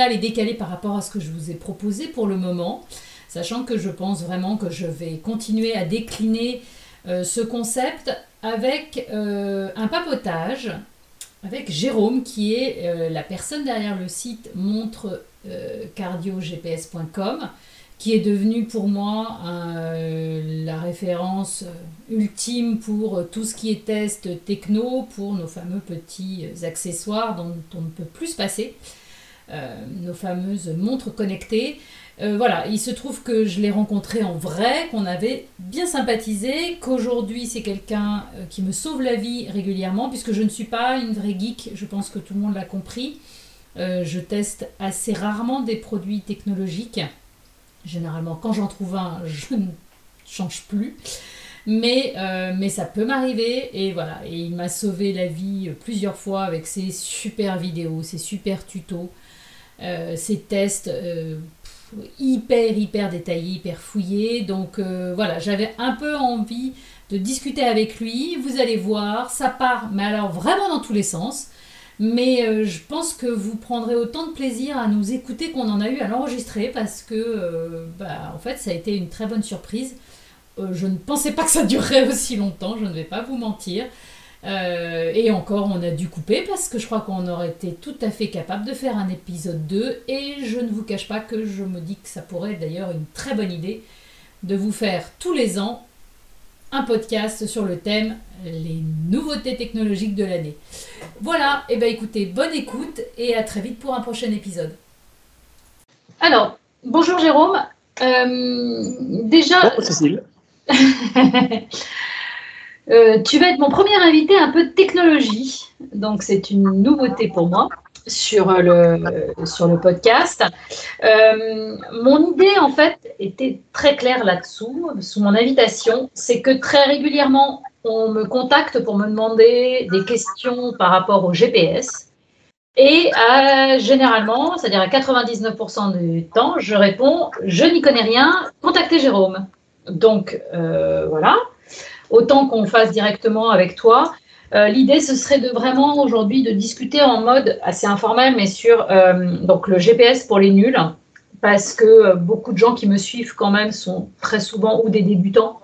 original et décalé par rapport à ce que je vous ai proposé pour le moment, sachant que je pense vraiment que je vais continuer à décliner euh, ce concept avec euh, un papotage avec Jérôme qui est euh, la personne derrière le site montre-cardio-gps.com qui est devenu pour moi la référence ultime pour tout ce qui est test techno, pour nos fameux petits accessoires dont on ne peut plus se passer. Euh, nos fameuses montres connectées. Euh, voilà, il se trouve que je l'ai rencontré en vrai, qu'on avait bien sympathisé, qu'aujourd'hui c'est quelqu'un euh, qui me sauve la vie régulièrement, puisque je ne suis pas une vraie geek, je pense que tout le monde l'a compris. je teste assez rarement des produits technologiques. Généralement, quand j'en trouve un, je ne change plus. Mais, mais ça peut m'arriver et voilà. Et il m'a sauvé la vie plusieurs fois avec ses super vidéos, ses super tutos. Euh, ces tests euh, hyper, hyper détaillés, hyper fouillés. Donc euh, voilà, j'avais un peu envie de discuter avec lui. Vous allez voir, ça part, mais alors vraiment dans tous les sens. Mais je pense que vous prendrez autant de plaisir à nous écouter qu'on en a eu à l'enregistrer parce que, bah, en fait, ça a été une très bonne surprise. je ne pensais pas que ça durerait aussi longtemps, je ne vais pas vous mentir. Euh, et encore, on a dû couper parce que je crois qu'on aurait été tout à fait capable de faire un épisode 2. Et je ne vous cache pas que je me dis que ça pourrait être d'ailleurs une très bonne idée de vous faire tous les ans un podcast sur le thème les nouveautés technologiques de l'année. Voilà, et eh bien écoutez, bonne écoute et à très vite pour un prochain épisode. Alors, bonjour Jérôme. Euh, déjà. Bonjour Cécile. Euh, tu vas être mon premier invité un peu de technologie. Donc, c'est une nouveauté pour moi sur le, sur le podcast. Euh, mon idée, en fait, était très claire là-dessous, sous mon invitation. C'est que très régulièrement, on me contacte pour me demander des questions par rapport au GPS. Et généralement, c'est-à-dire à 99% du temps, je réponds Je n'y connais rien, contactez Jérôme. Donc, euh, voilà autant qu'on fasse directement avec toi. Euh, l'idée, ce serait de vraiment aujourd'hui de discuter en mode assez informel, mais sur euh, le GPS pour les nuls, parce que euh, beaucoup de gens qui me suivent quand même sont très souvent ou des débutants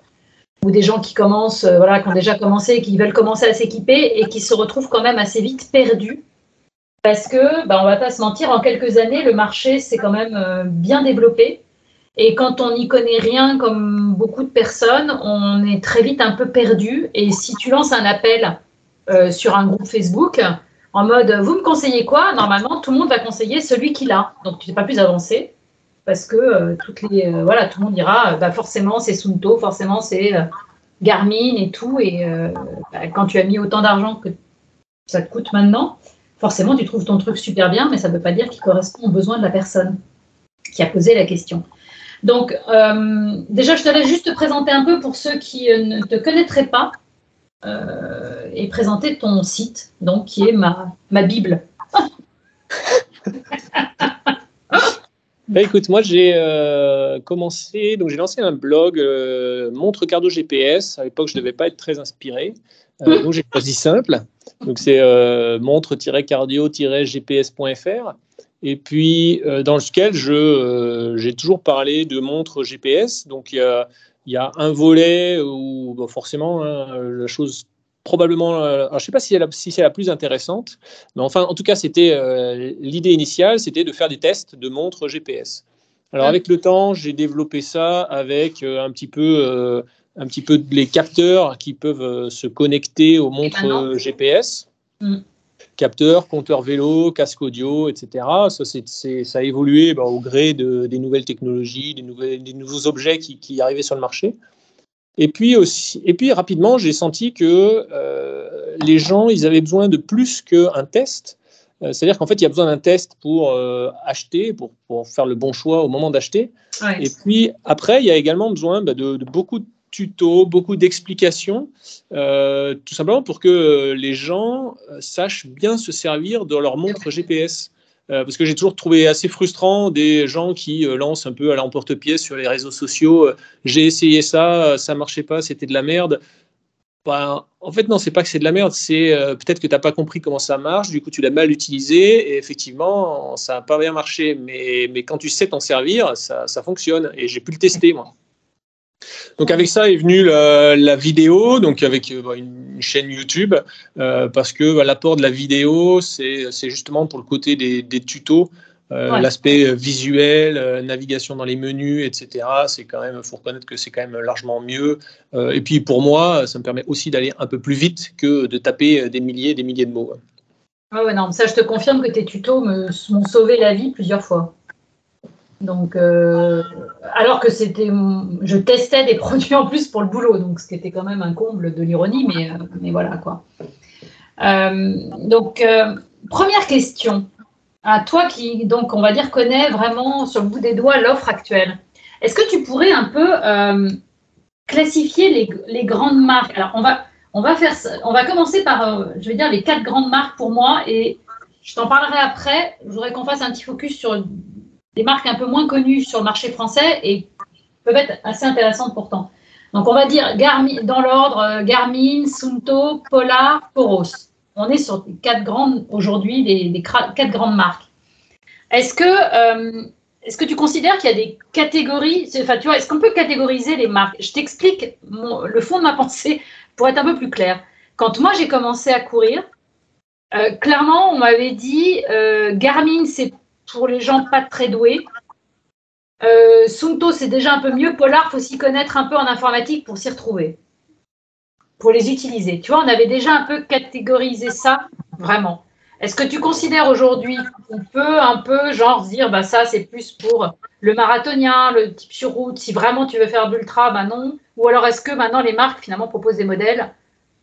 ou des gens qui commencent, voilà, qui ont déjà commencé qui veulent commencer à s'équiper et qui se retrouvent quand même assez vite perdus. Parce que, bah, on va pas se mentir, en quelques années, le marché s'est quand même bien développé. Et quand on n'y connaît rien, comme beaucoup de personnes, on est très vite un peu perdu. Et si tu lances un appel euh, sur un groupe Facebook en mode vous me conseillez quoi? Normalement, tout le monde va conseiller celui qu'il a. Donc tu n'es pas plus avancé parce que euh, toutes les, euh, voilà, tout le monde dira bah, forcément c'est Sunto, forcément c'est Garmin et tout. Et bah, quand tu as mis autant d'argent que ça te coûte maintenant, forcément tu trouves ton truc super bien, mais ça ne veut pas dire qu'il correspond aux besoins de la personne qui a posé la question. Donc, euh, déjà, je te juste te présenter un peu pour ceux qui euh, ne te connaîtraient pas euh, et présenter ton site, donc qui est ma, ma Bible. Ben, écoute, moi j'ai commencé, donc j'ai lancé un blog Montre Cardio GPS. À l'époque, je ne devais pas être très inspiré. donc j'ai choisi simple. Donc c'est montre-cardio-gps.fr et puis euh, dans lequel euh, j'ai toujours parlé de montres GPS. Donc il y a, un volet où forcément hein, la chose probablement, euh, je ne sais pas si, c'est la plus intéressante, mais enfin en tout cas c'était l'idée initiale, c'était de faire des tests de montres GPS. Alors avec le temps, j'ai développé ça avec un petit peu un petit peu les capteurs qui peuvent se connecter aux montres GPS. Mm capteurs, compteurs vélo, casque audio, etc. Ça, ça a évolué bah, au gré de, des nouvelles technologies, des, nouvelles, des nouveaux objets qui, qui, arrivaient sur le marché. Et puis, aussi, et puis rapidement, j'ai senti que euh, les gens, ils avaient besoin de plus qu'un test. Euh, c'est-à-dire qu'en fait, il y a besoin d'un test pour euh, acheter, pour, pour, faire le bon choix au moment d'acheter. Et puis après, il y a également besoin bah, de, de, beaucoup de tutos, beaucoup d'explications, euh, tout simplement pour que les gens euh, sachent bien se servir de leur montre GPS. Euh, parce que j'ai toujours trouvé assez frustrant des gens qui lancent un peu à l'emporte-pièce sur les réseaux sociaux. j'ai essayé ça, ça marchait pas, c'était de la merde. bah, en fait, non, c'est pas que c'est de la merde, c'est peut-être que tu n'as pas compris comment ça marche, du coup, tu l'as mal utilisé, et effectivement, ça n'a pas bien marché. Mais, mais quand tu sais t'en servir, ça, ça, fonctionne, et j'ai pu le tester, moi. Donc, avec ça est venue la, vidéo, donc avec euh, une chaîne YouTube, euh, parce que bah, l'apport de la vidéo, c'est justement pour le côté des, des tutos. Euh, l'aspect visuel, euh, navigation dans les menus, etc. C'est quand même, faut reconnaître que c'est quand même largement mieux. et puis pour moi, ça me permet aussi d'aller un peu plus vite que de taper des milliers et des milliers de mots. Ouais, non, ça je te confirme que tes tutos m'ont sauvé la vie plusieurs fois. Donc, alors que c'était, je testais des produits en plus pour le boulot, donc ce qui était quand même un comble de l'ironie, mais, mais voilà quoi. donc, première question à toi qui, donc, on va dire, connaît vraiment sur le bout des doigts l'offre actuelle. Est-ce que tu pourrais un peu euh, classifier les, grandes marques? Alors, on va, on va faire, on va commencer par, euh, je dire, les quatre grandes marques pour moi, et je t'en parlerai après. Je voudrais qu'on fasse un petit focus sur des marques un peu moins connues sur le marché français et peuvent être assez intéressantes pourtant. Donc, on va dire dans l'ordre euh, Garmin, Sunto, Polar, Poros on est sur quatre grandes aujourd'hui, quatre grandes marques. Est-ce que, euh, est-ce que tu considères qu'il y a des catégories, enfin, tu vois, est-ce qu'on peut catégoriser les marques? Je t'explique le fond de ma pensée pour être un peu plus clair. Quand moi j'ai commencé à courir, euh, clairement on m'avait dit Garmin c'est pour les gens pas très doués. Sunto c'est déjà un peu mieux. Polar faut s'y connaître un peu en informatique pour s'y retrouver pour les utiliser. Tu vois, on avait déjà un peu catégorisé ça, vraiment. Est-ce que tu considères aujourd'hui qu'on peut un peu, genre, dire, bah, ça, c'est plus pour le marathonien, le type sur route, si vraiment tu veux faire d'ultra, bah non Ou alors est-ce que maintenant les marques, finalement, proposent des modèles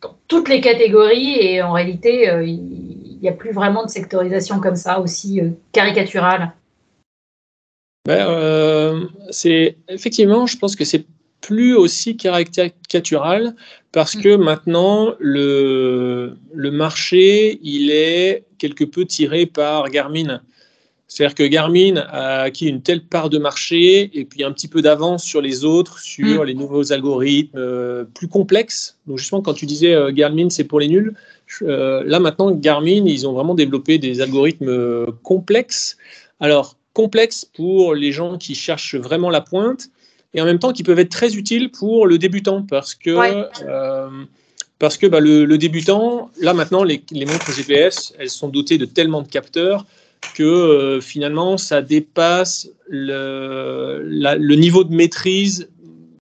dans toutes les catégories et en réalité, euh, il n'y a plus vraiment de sectorisation comme ça, aussi euh, caricaturale ben, euh, c'est effectivement, je pense que c'est plus aussi caricatural parce que mm. maintenant le, le marché il est quelque peu tiré par Garmin. C'est-à-dire que Garmin a acquis une telle part de marché et puis un petit peu d'avance sur les autres, sur mm. les nouveaux algorithmes euh, plus complexes. Donc justement, quand tu disais euh, Garmin, c'est pour les nuls, euh, là maintenant, Garmin, ils ont vraiment développé des algorithmes complexes. Alors, complexes pour les gens qui cherchent vraiment la pointe, et en même temps qui peuvent être très utiles pour le débutant parce que, parce que bah, le, débutant, là maintenant, les, montres GPS, elles sont dotées de tellement de capteurs que euh, finalement, ça dépasse le, le, niveau de maîtrise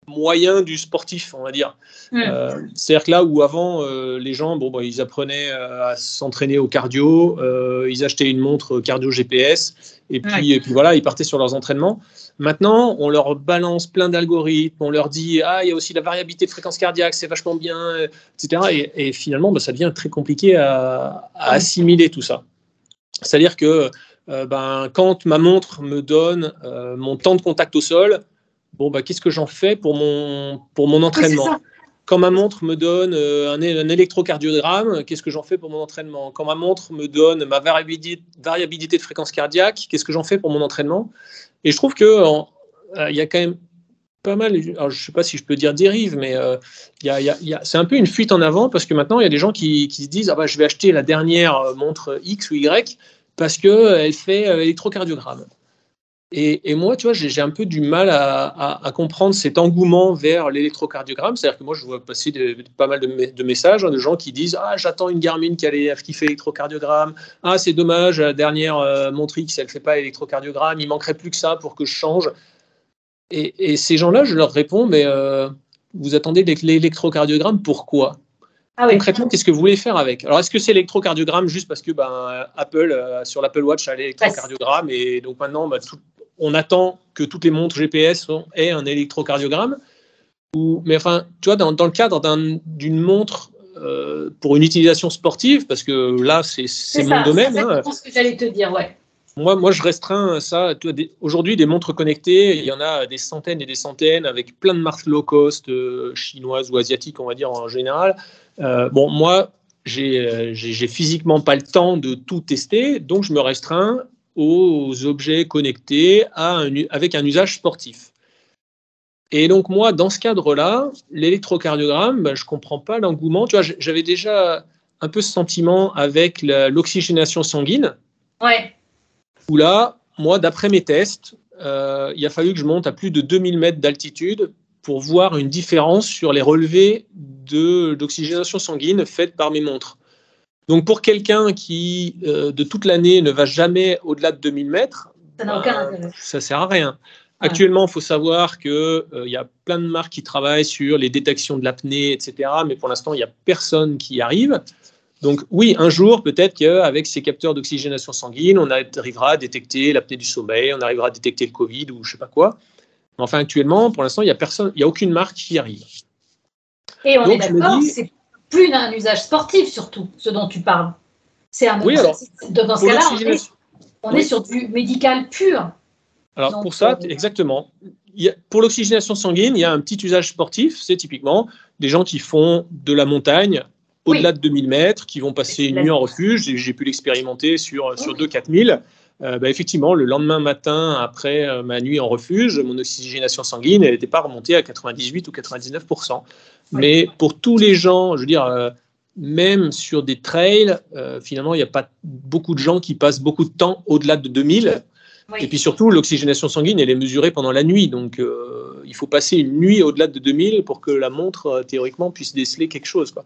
moyen du sportif, on va dire. Hmm. Euh, c'est-à-dire que là où avant, les gens, bon, bah, ils apprenaient à s'entraîner au cardio, ils achetaient une montre cardio GPS, et puis, et puis voilà, ils partaient sur leurs entraînements. Maintenant, on leur balance plein d'algorithmes, on leur dit ah il y a aussi la variabilité de fréquence cardiaque, c'est vachement bien, etc. Et, finalement, bah, ça devient très compliqué à, assimiler tout ça. C'est-à-dire que euh, ben, quand ma montre me donne euh, mon temps de contact au sol, bon bah qu'est-ce que j'en fais pour mon pour mon entraînement Quand ma montre me donne euh, un, électrocardiogramme, qu'est-ce que j'en fais pour mon entraînement Quand ma montre me donne ma variabilité, de fréquence cardiaque, qu'est-ce que j'en fais pour mon entraînement et je trouve que euh, il y a quand même pas mal, alors je ne sais pas si je peux dire dérive, mais euh, c'est un peu une fuite en avant parce que maintenant, il y a des gens qui, se disent ah bah, je vais acheter la dernière euh, montre X ou Y parce qu'elle fait électrocardiogramme. Et, moi, tu vois, j'ai un peu du mal à, comprendre cet engouement vers l'électrocardiogramme. C'est-à-dire que moi, je vois passer pas mal de, messages hein, de gens qui disent Ah, j'attends une Garmin qui, fait électrocardiogramme. Ah, c'est dommage, la dernière euh, montre X, elle ne fait pas électrocardiogramme. Il manquerait plus que ça pour que je change. Et, ces gens-là, je leur réponds Mais euh, vous attendez l'électrocardiogramme pourquoi? Ah Concrètement, qu'est-ce que vous voulez faire avec? Alors, est-ce que c'est l'électrocardiogramme juste parce que ben, Apple, euh, sur l'Apple Watch, a l'électrocardiogramme et donc maintenant, ben, tout, on attend que toutes les montres GPS aient un électrocardiogramme? Ou, mais enfin, tu vois, dans, le cadre d'une montre euh, pour une utilisation sportive, parce que là, c'est mon domaine. C'est hein. ce que j'allais te dire, ouais. Moi, moi, je restreins ça. Aujourd'hui, des montres connectées, il y en a des centaines et des centaines avec plein de marques low cost, euh, chinoises ou asiatiques, on va dire en général. Euh, bon, moi, j'ai physiquement pas le temps de tout tester, donc je me restreins aux objets connectés avec un usage sportif. Et donc moi, dans ce cadre-là, l'électrocardiogramme, ben, je comprends pas l'engouement. Tu vois, j'avais déjà un peu ce sentiment avec l'oxygénation sanguine. Ouais. Où là, moi, d'après mes tests, euh, il a fallu que je monte à plus de 2000 mètres d'altitude pour voir une différence sur les relevés d'oxygénation sanguine faites par mes montres. Donc pour quelqu'un qui, euh, de toute l'année, ne va jamais au-delà de 2000 mètres, ça n'a aucun bah, intérêt. Ça sert à rien. Actuellement, il faut savoir qu'il euh, il y a plein de marques qui travaillent sur les détections de l'apnée, etc. Mais pour l'instant, il n'y a personne qui y arrive. Donc oui, un jour, peut-être qu'avec ces capteurs d'oxygénation sanguine, on arrivera à détecter l'apnée du sommeil, on arrivera à détecter le Covid ou je ne sais pas quoi. Mais enfin, actuellement, pour l'instant, il n'y a personne, y a aucune marque qui y arrive. Et on est d'accord, c'est plus un usage sportif surtout, ce dont tu parles. C'est un oui, alors, dans ce cas-là, on, est, sur du médical pur. Alors pour ça, euh, exactement. pour l'oxygénation sanguine, il y a un petit usage sportif. C'est typiquement des gens qui font de la montagne au-delà de 2000 mètres, qui vont passer une nuit en refuge. J'ai pu l'expérimenter sur, sur 2-4000. Euh, bah, effectivement, le lendemain matin, après euh, ma nuit en refuge, mon oxygénation sanguine, elle n'était pas remontée à 98 ou 99% Mais pour tous les gens, je veux dire, euh, même sur des trails, finalement, il n'y a pas beaucoup de gens qui passent beaucoup de temps au-delà de 2000. Et puis surtout, l'oxygénation sanguine, elle est mesurée pendant la nuit. Donc, il faut passer une nuit au-delà de 2000 pour que la montre, théoriquement, puisse déceler quelque chose. Quoi.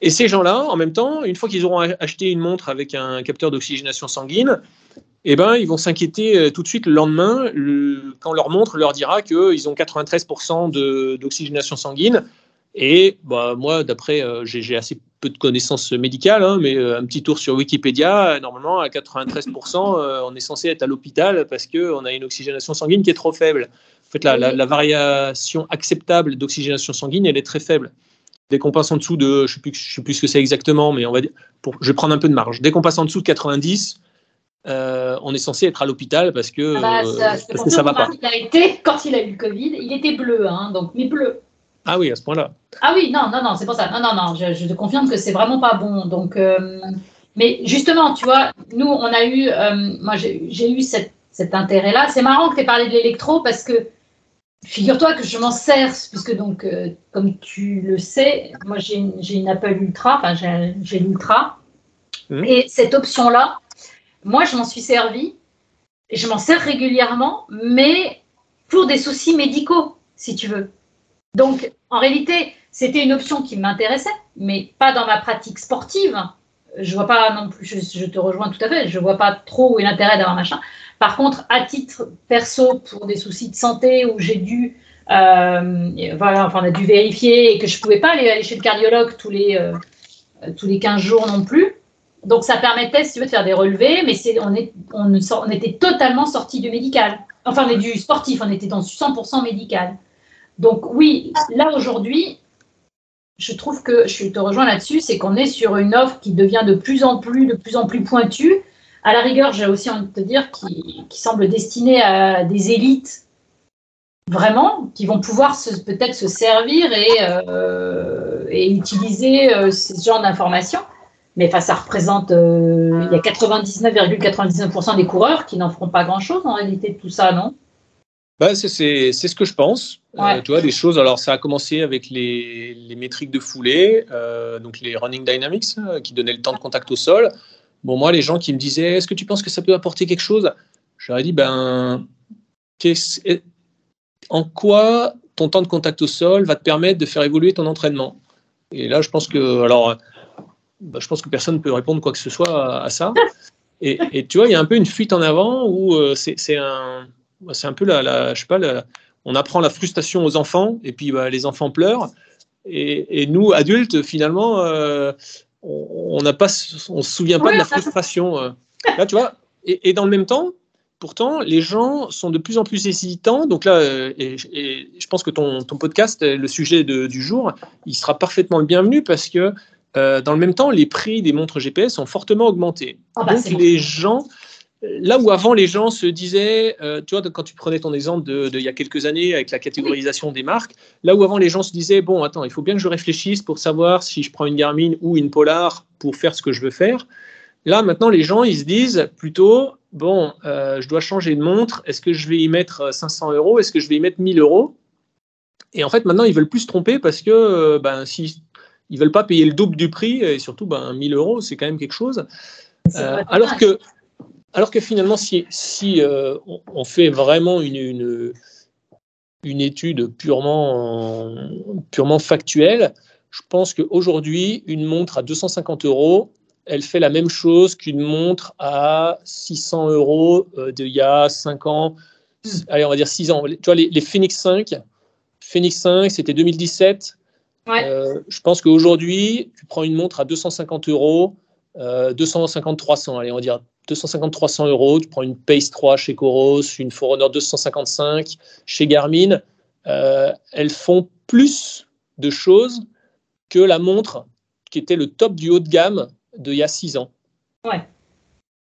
Et ces gens-là, en même temps, une fois qu'ils auront acheté une montre avec un capteur d'oxygénation sanguine, eh ben, ils vont s'inquiéter euh, tout de suite le lendemain quand leur montre leur dira qu'ils ont 93% d'oxygénation sanguine. Et bah, moi, d'après, euh, j'ai assez peu de connaissances médicales, hein, mais euh, un petit tour sur Wikipédia, normalement, à 93%, on est censé être à l'hôpital parce qu'on a une oxygénation sanguine qui est trop faible. En fait, la, la variation acceptable d'oxygénation sanguine, elle est très faible. Dès qu'on passe en dessous de, je ne sais, sais, plus ce que c'est exactement, mais on va dire, pour, je vais prendre un peu de marge. Dès qu'on passe en dessous de 90, euh, on est censé être à l'hôpital parce que, ah bah, ça, euh, parce va pas. Il a été, quand il a eu le Covid, il était bleu, hein, donc, mais bleu. Ah oui, à ce point-là. Ah oui, non, non, non, c'est pour ça. Non, non, non, je, te confirme que c'est vraiment pas bon. Donc, euh, mais justement, tu vois, nous, on a eu, moi, j'ai eu cet intérêt-là. C'est marrant que tu aies parlé de l'électro parce que Figure-toi que je m'en sers, puisque donc, euh, comme tu le sais, moi j'ai une, Apple Ultra, enfin j'ai l'Ultra. Mmh. Et cette option-là, moi je m'en suis servi, et je m'en sers régulièrement, mais pour des soucis médicaux, si tu veux. Donc, en réalité, c'était une option qui m'intéressait, mais pas dans ma pratique sportive. Je vois pas non plus, je, je te rejoins tout à fait, je vois pas trop où est l'intérêt d'avoir machin. Par contre, à titre perso, pour des soucis de santé où j'ai dû, euh, voilà, enfin, on a dû vérifier et que je ne pouvais pas aller, chez le cardiologue tous les, euh, tous les 15 jours non plus. Donc, ça permettait, si tu veux, de faire des relevés, mais on, est, on, on, était totalement sorti du médical. Enfin, on est du sportif, on était dans 100% médical. Donc, oui, là, aujourd'hui, je trouve que je te rejoins là-dessus, c'est qu'on est sur une offre qui devient de plus en plus, de plus en plus pointue à la rigueur, j'ai aussi envie de te dire, qui, semble destiné à des élites vraiment, qui vont pouvoir peut-être se servir et, euh, utiliser euh, ce genre d'informations. Mais enfin, ça représente, euh, il y a 99,99% des coureurs qui n'en feront pas grand-chose en réalité de tout ça, non? Bah, c'est ce que je pense. tu vois, des choses. Alors, ça a commencé avec les, les métriques de foulée, donc les running dynamics, qui donnaient le temps de contact au sol. Bon, moi, les gens qui me disaient Est-ce que tu penses que ça peut apporter quelque chose? Je leur ai dit Ben, en quoi ton temps de contact au sol va te permettre de faire évoluer ton entraînement? Et là, je pense que, alors, bah, je pense que personne ne peut répondre quoi que ce soit à, ça. Et, tu vois, il y a un peu une fuite en avant où euh, c'est un, un peu la, je sais pas, on apprend la frustration aux enfants et puis bah, les enfants pleurent. Et, nous, adultes, finalement, euh, on n'a pas, on se souvient pas de la frustration. Euh. Là, tu vois, et, dans le même temps, pourtant, les gens sont de plus en plus hésitants. Donc là, euh, et, je pense que ton, podcast, le sujet du jour, il sera parfaitement le bienvenu parce que euh, dans le même temps, les prix des montres GPS ont fortement augmenté. Ah bah, Donc les gens Là où avant les gens se disaient, euh, tu vois, quand tu prenais ton exemple de, il y a quelques années avec la catégorisation des marques, là où avant les gens se disaient, bon, attends, il faut bien que je réfléchisse pour savoir si je prends une Garmin ou une Polar pour faire ce que je veux faire. Là, maintenant, les gens, ils se disent plutôt, bon, je dois changer de montre, est-ce que je vais y mettre 500 euros, est-ce que je vais y mettre 1000 euros? Et en fait, maintenant, ils veulent plus se tromper parce que ben, si ils veulent pas payer le double du prix et surtout ben, 1000 euros, c'est quand même quelque chose. alors que alors que finalement, si, si on, fait vraiment une, une, une étude purement, purement factuelle, je pense qu'aujourd'hui, une montre à 250 euros, elle fait la même chose qu'une montre à 600 euros euh, d'il y a 5 ans, allez, on va dire 6 ans. Tu vois, les, Phoenix 5, Phoenix 5, c'était 2017. Euh, je pense qu'aujourd'hui, tu prends une montre à 250 euros, 250-300, euh, allez, on va dire 250-300 euros, tu prends une Pace 3 chez Coros, une Forerunner 255 chez Garmin, euh, elles font plus de choses que la montre qui était le top du haut de gamme d'il y a 6 ans. Ouais.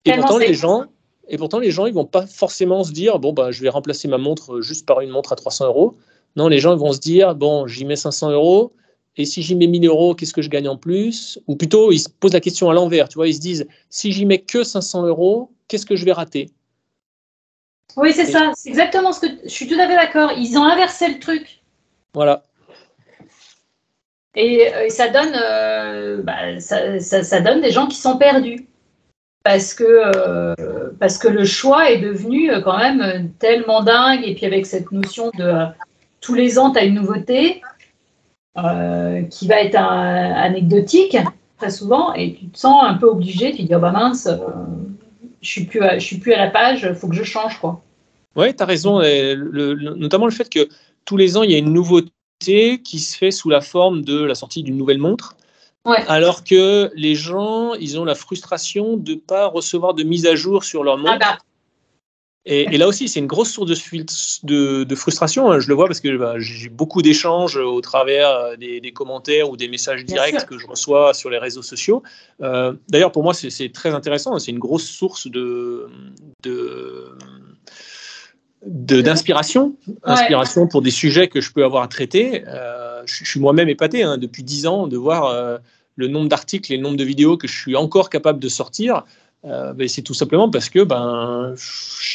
Et pourtant, les gens, et pourtant, les gens, ils vont pas forcément se dire, bon, bah, je vais remplacer ma montre juste par une montre à 300 euros. Non, les gens vont se dire, bon, j'y mets 500 euros, et si j'y mets 1000 euros, qu'est-ce que je gagne en plus? Ou plutôt, ils se posent la question à l'envers, tu vois, ils se disent, si j'y mets que 500 euros, qu'est-ce que je vais rater? Oui, c'est ça, c'est exactement ce que je suis tout à fait d'accord. Ils ont inversé le truc. Voilà. Et, euh, ça donne, euh, bah, ça, donne des gens qui sont perdus. Parce que, euh, parce que le choix est devenu quand même tellement dingue, et puis avec cette notion de tous les ans, tu as une nouveauté, euh, qui va être anecdotique très souvent et tu te sens un peu obligé, tu te dis oh bah mince, euh, je suis plus je suis plus à la page, il faut que je change quoi. Oui, tu as raison, notamment le fait que tous les ans il y a une nouveauté qui se fait sous la forme de la sortie d'une nouvelle montre. Alors que les gens, ils ont la frustration de ne pas recevoir de mise à jour sur leur montre. Ah bah, et, là aussi, c'est une grosse source de, de, frustration. Hein. Je le vois parce que bah, j'ai beaucoup d'échanges au travers euh, des, commentaires ou des messages directs que je reçois sur les réseaux sociaux. Euh, d'ailleurs, pour moi, c'est très intéressant. C'est une grosse source de, d'inspiration, inspiration pour des sujets que je peux avoir à traiter. Euh, je, suis moi-même épaté hein, depuis dix ans de voir le nombre d'articles et le nombre de vidéos que je suis encore capable de sortir. Euh, ben, c'est tout simplement parce que ben,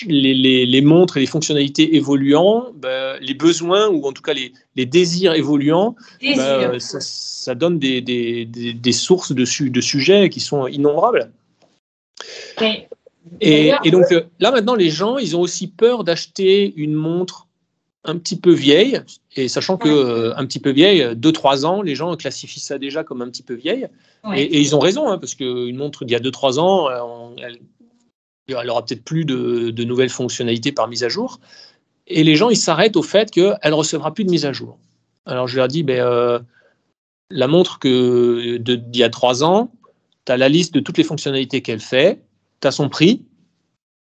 les, montres et les fonctionnalités évoluant, ben, les besoins ou en tout cas les, désirs évoluant, ben, ça, donne des, sources de, de, sujets qui sont innombrables. et, donc euh, là maintenant, les gens, ils ont aussi peur d'acheter une montre un petit peu vieille, et sachant que euh, un petit peu vieille, 2-3 ans, les gens classifient ça déjà comme un petit peu vieille. Et, ils ont raison, hein, parce qu'une montre d'il y a 2-3 ans, euh, elle, elle aura peut-être plus de, nouvelles fonctionnalités par mise à jour. Et les gens, ils s'arrêtent au fait qu'elle ne recevra plus de mise à jour. Alors je leur dis, ben, euh, la montre que d'il y a 3 ans, tu as la liste de toutes les fonctionnalités qu'elle fait, tu as son prix,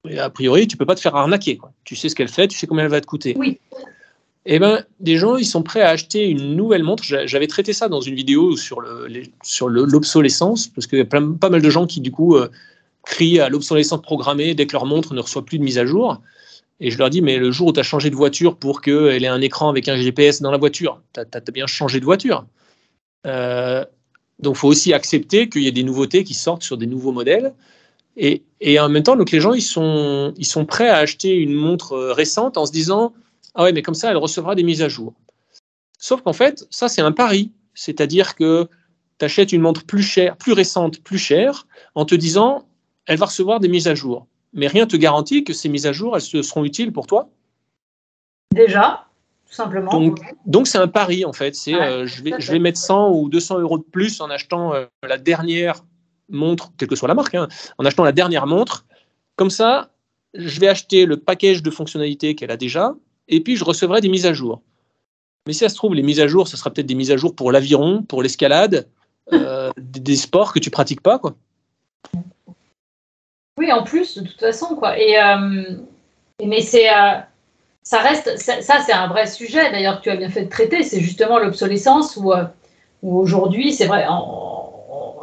et a priori, tu peux pas te faire arnaquer. Tu sais ce qu'elle fait, tu sais combien elle va te coûter. Oui eh ben, des gens, ils sont prêts à acheter une nouvelle montre. J'avais traité ça dans une vidéo sur le, sur l'obsolescence, parce qu'il y a pas mal de gens qui, du coup, euh, crient à l'obsolescence programmée dès que leur montre ne reçoit plus de mise à jour. Et je leur dis, mais le jour où tu as changé de voiture pour qu'elle ait un écran avec un GPS dans la voiture, tu as, bien changé de voiture. Euh, donc, il faut aussi accepter qu'il y ait des nouveautés qui sortent sur des nouveaux modèles. Et, et en même temps, donc les gens, ils sont, ils sont prêts à acheter une montre euh, récente en se disant, ah ouais, mais comme ça, elle recevra des mises à jour. Sauf qu'en fait, ça, c'est un pari. C'est-à-dire que tu achètes une montre plus chère, plus récente, plus chère, en te disant, elle va recevoir des mises à jour. Mais rien ne te garantit que ces mises à jour, elles seront utiles pour toi. Déjà, tout simplement. Donc, c'est un pari, en fait. C'est, euh, je, vais, je vais mettre 100 ou 200 euros de plus en achetant euh, la dernière montre, quelle que soit la marque, hein, en achetant la dernière montre. Comme ça, je vais acheter le package de fonctionnalités qu'elle a déjà, et puis je recevrai des mises à jour. Mais si ça se trouve, les mises à jour, ce sera peut-être des mises à jour pour l'aviron, pour l'escalade, euh, des, sports que tu pratiques pas, quoi. Oui, en plus, de toute façon, quoi. Et, euh, mais c'est, euh, ça reste, ça, c'est un vrai sujet. D'ailleurs, tu as bien fait de traiter. C'est justement l'obsolescence où, où aujourd'hui, c'est vrai.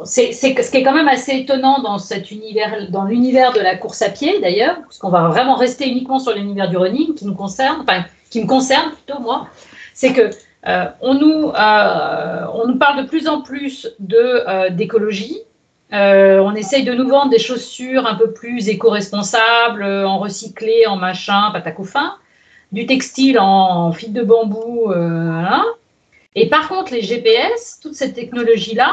C'est, ce qui est quand même assez étonnant dans cet univers, dans l'univers de la course à pied d'ailleurs, parce qu'on va vraiment rester uniquement sur l'univers du running qui nous concerne, enfin qui me concerne plutôt moi, c'est que euh, on, nous, euh, on nous parle de plus en plus euh, d'écologie, on essaye de nous vendre des chaussures un peu plus éco-responsables, en recyclé, en machin, fin, du textile en, fil de bambou. Et par contre, les GPS, toute cette technologie-là,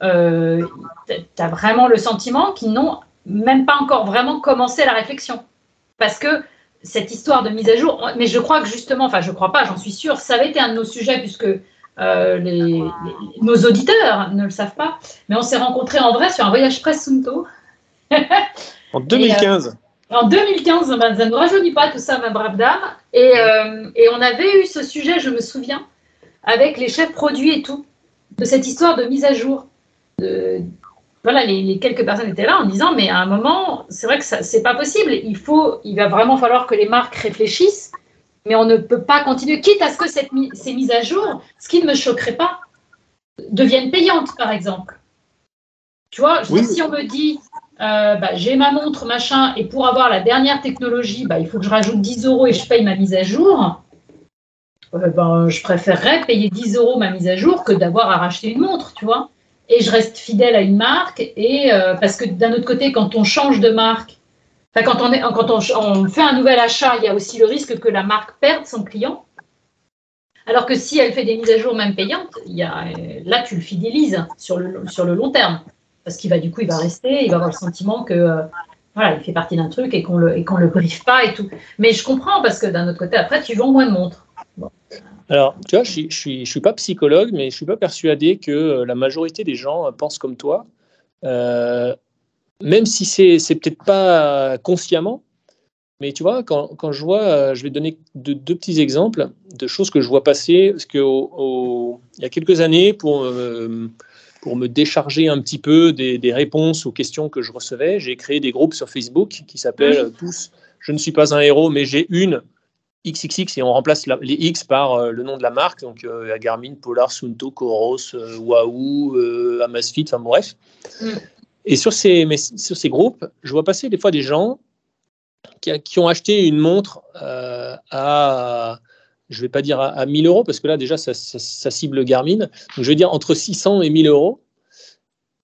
tu as vraiment le sentiment qu'ils n'ont même pas encore vraiment commencé la réflexion. Parce que cette histoire de mise à jour, mais je crois que justement, enfin je crois pas, j'en suis sûre, ça avait été un de nos sujets puisque euh, les, nos auditeurs ne le savent pas, mais on s'est rencontrés en vrai sur un voyage presse Sunto. en 2015. Euh, en 2015, ben, ça ne nous rajeunit pas tout ça, ma brave dame. Et, euh, et, on avait eu ce sujet, je me souviens, avec les chefs produits et tout, de cette histoire de mise à jour. De, voilà, les, quelques personnes étaient là en disant, mais à un moment, c'est vrai que ce n'est pas possible. Il, faut, il va vraiment falloir que les marques réfléchissent, mais on ne peut pas continuer, quitte à ce que cette, ces mises à jour, ce qui ne me choquerait pas, deviennent payantes, par exemple. Tu vois, si on me dit, euh, bah, j'ai ma montre, machin, et pour avoir la dernière technologie, bah, il faut que je rajoute 10 euros et je paye ma mise à jour, euh, ben, je préférerais payer 10 euros ma mise à jour que d'avoir à racheter une montre, tu vois et je reste fidèle à une marque. Et euh, parce que d'un autre côté, quand on change de marque, enfin, quand, on, est, quand on, fait un nouvel achat, il y a aussi le risque que la marque perde son client. Alors que si elle fait des mises à jour même payantes, il y a, là tu le fidélises sur le, sur le long terme. Parce qu'il va du coup, il va rester, il va avoir le sentiment que euh, voilà, il fait partie d'un truc et qu'on le, et qu'on le briefe pas et tout. Mais je comprends parce que d'un autre côté, après, tu vends moins de montres. Alors, tu vois, je ne suis, suis, pas psychologue, mais je ne suis pas persuadé que euh, la majorité des gens euh, pensent comme toi, euh, même si c'est n'est peut-être pas consciemment. Mais tu vois, quand, quand je vois, je vais donner deux, petits exemples de choses que je vois passer, parce qu'il y a quelques années, pour, pour me décharger un petit peu des, des, réponses aux questions que je recevais, j'ai créé des groupes sur Facebook qui s'appellent tous Je ne suis pas un héros, mais j'ai une XXX et on remplace les X par euh, le nom de la marque, donc euh, Garmin, Polar, Sunto, Coros, euh, Wahoo, Amazfit, enfin bref. Mm. Et sur ces, mais sur ces groupes, je vois passer des fois des gens qui, ont acheté une montre à, je ne vais pas dire à, 1000 euros, parce que là déjà ça, cible Garmin, donc je veux dire entre 600 et 1000 euros.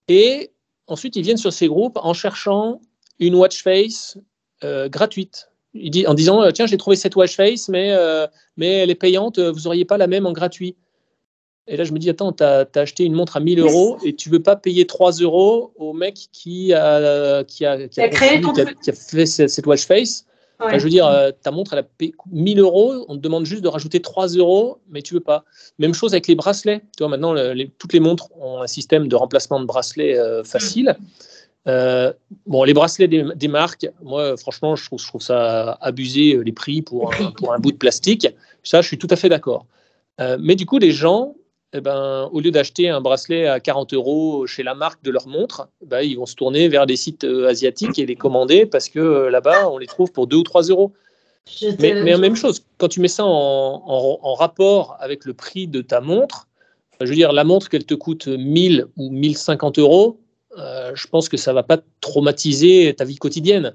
Et ensuite ils viennent sur ces groupes en cherchant une watch face gratuite dit, en disant euh, Tiens, j'ai trouvé cette watch face, mais, euh, mais elle est payante, vous n'auriez pas la même en gratuit. Et là, je me dis Attends, tu as, acheté une montre à 1000 euros et tu veux pas payer 3 euros au mec qui a, qui a, qui a, qui a, fait cette, watch face je veux dire, euh, ta montre, elle a payé 1000 euros, on te demande juste de rajouter 3 euros, mais tu veux pas. Même chose avec les bracelets. Tu vois, maintenant, toutes les montres ont un système de remplacement de bracelets facile. Mm. Euh, bon, les bracelets des, marques, moi, franchement, je trouve, je trouve, ça abusé euh, les prix pour, un, pour un bout de plastique. Ça, je suis tout à fait d'accord. Euh, mais du coup, les gens, eh ben, au lieu d'acheter un bracelet à 40 euros chez la marque de leur montre, ben, ils vont se tourner vers des sites asiatiques et les commander parce que là-bas, on les trouve pour 2 ou 3 euros. Mais, mais, même chose, quand tu mets ça en, en, rapport avec le prix de ta montre, je veux dire, la montre qu'elle te coûte 1000 ou 1050 euros, euh, je pense que ça va pas traumatiser ta vie quotidienne.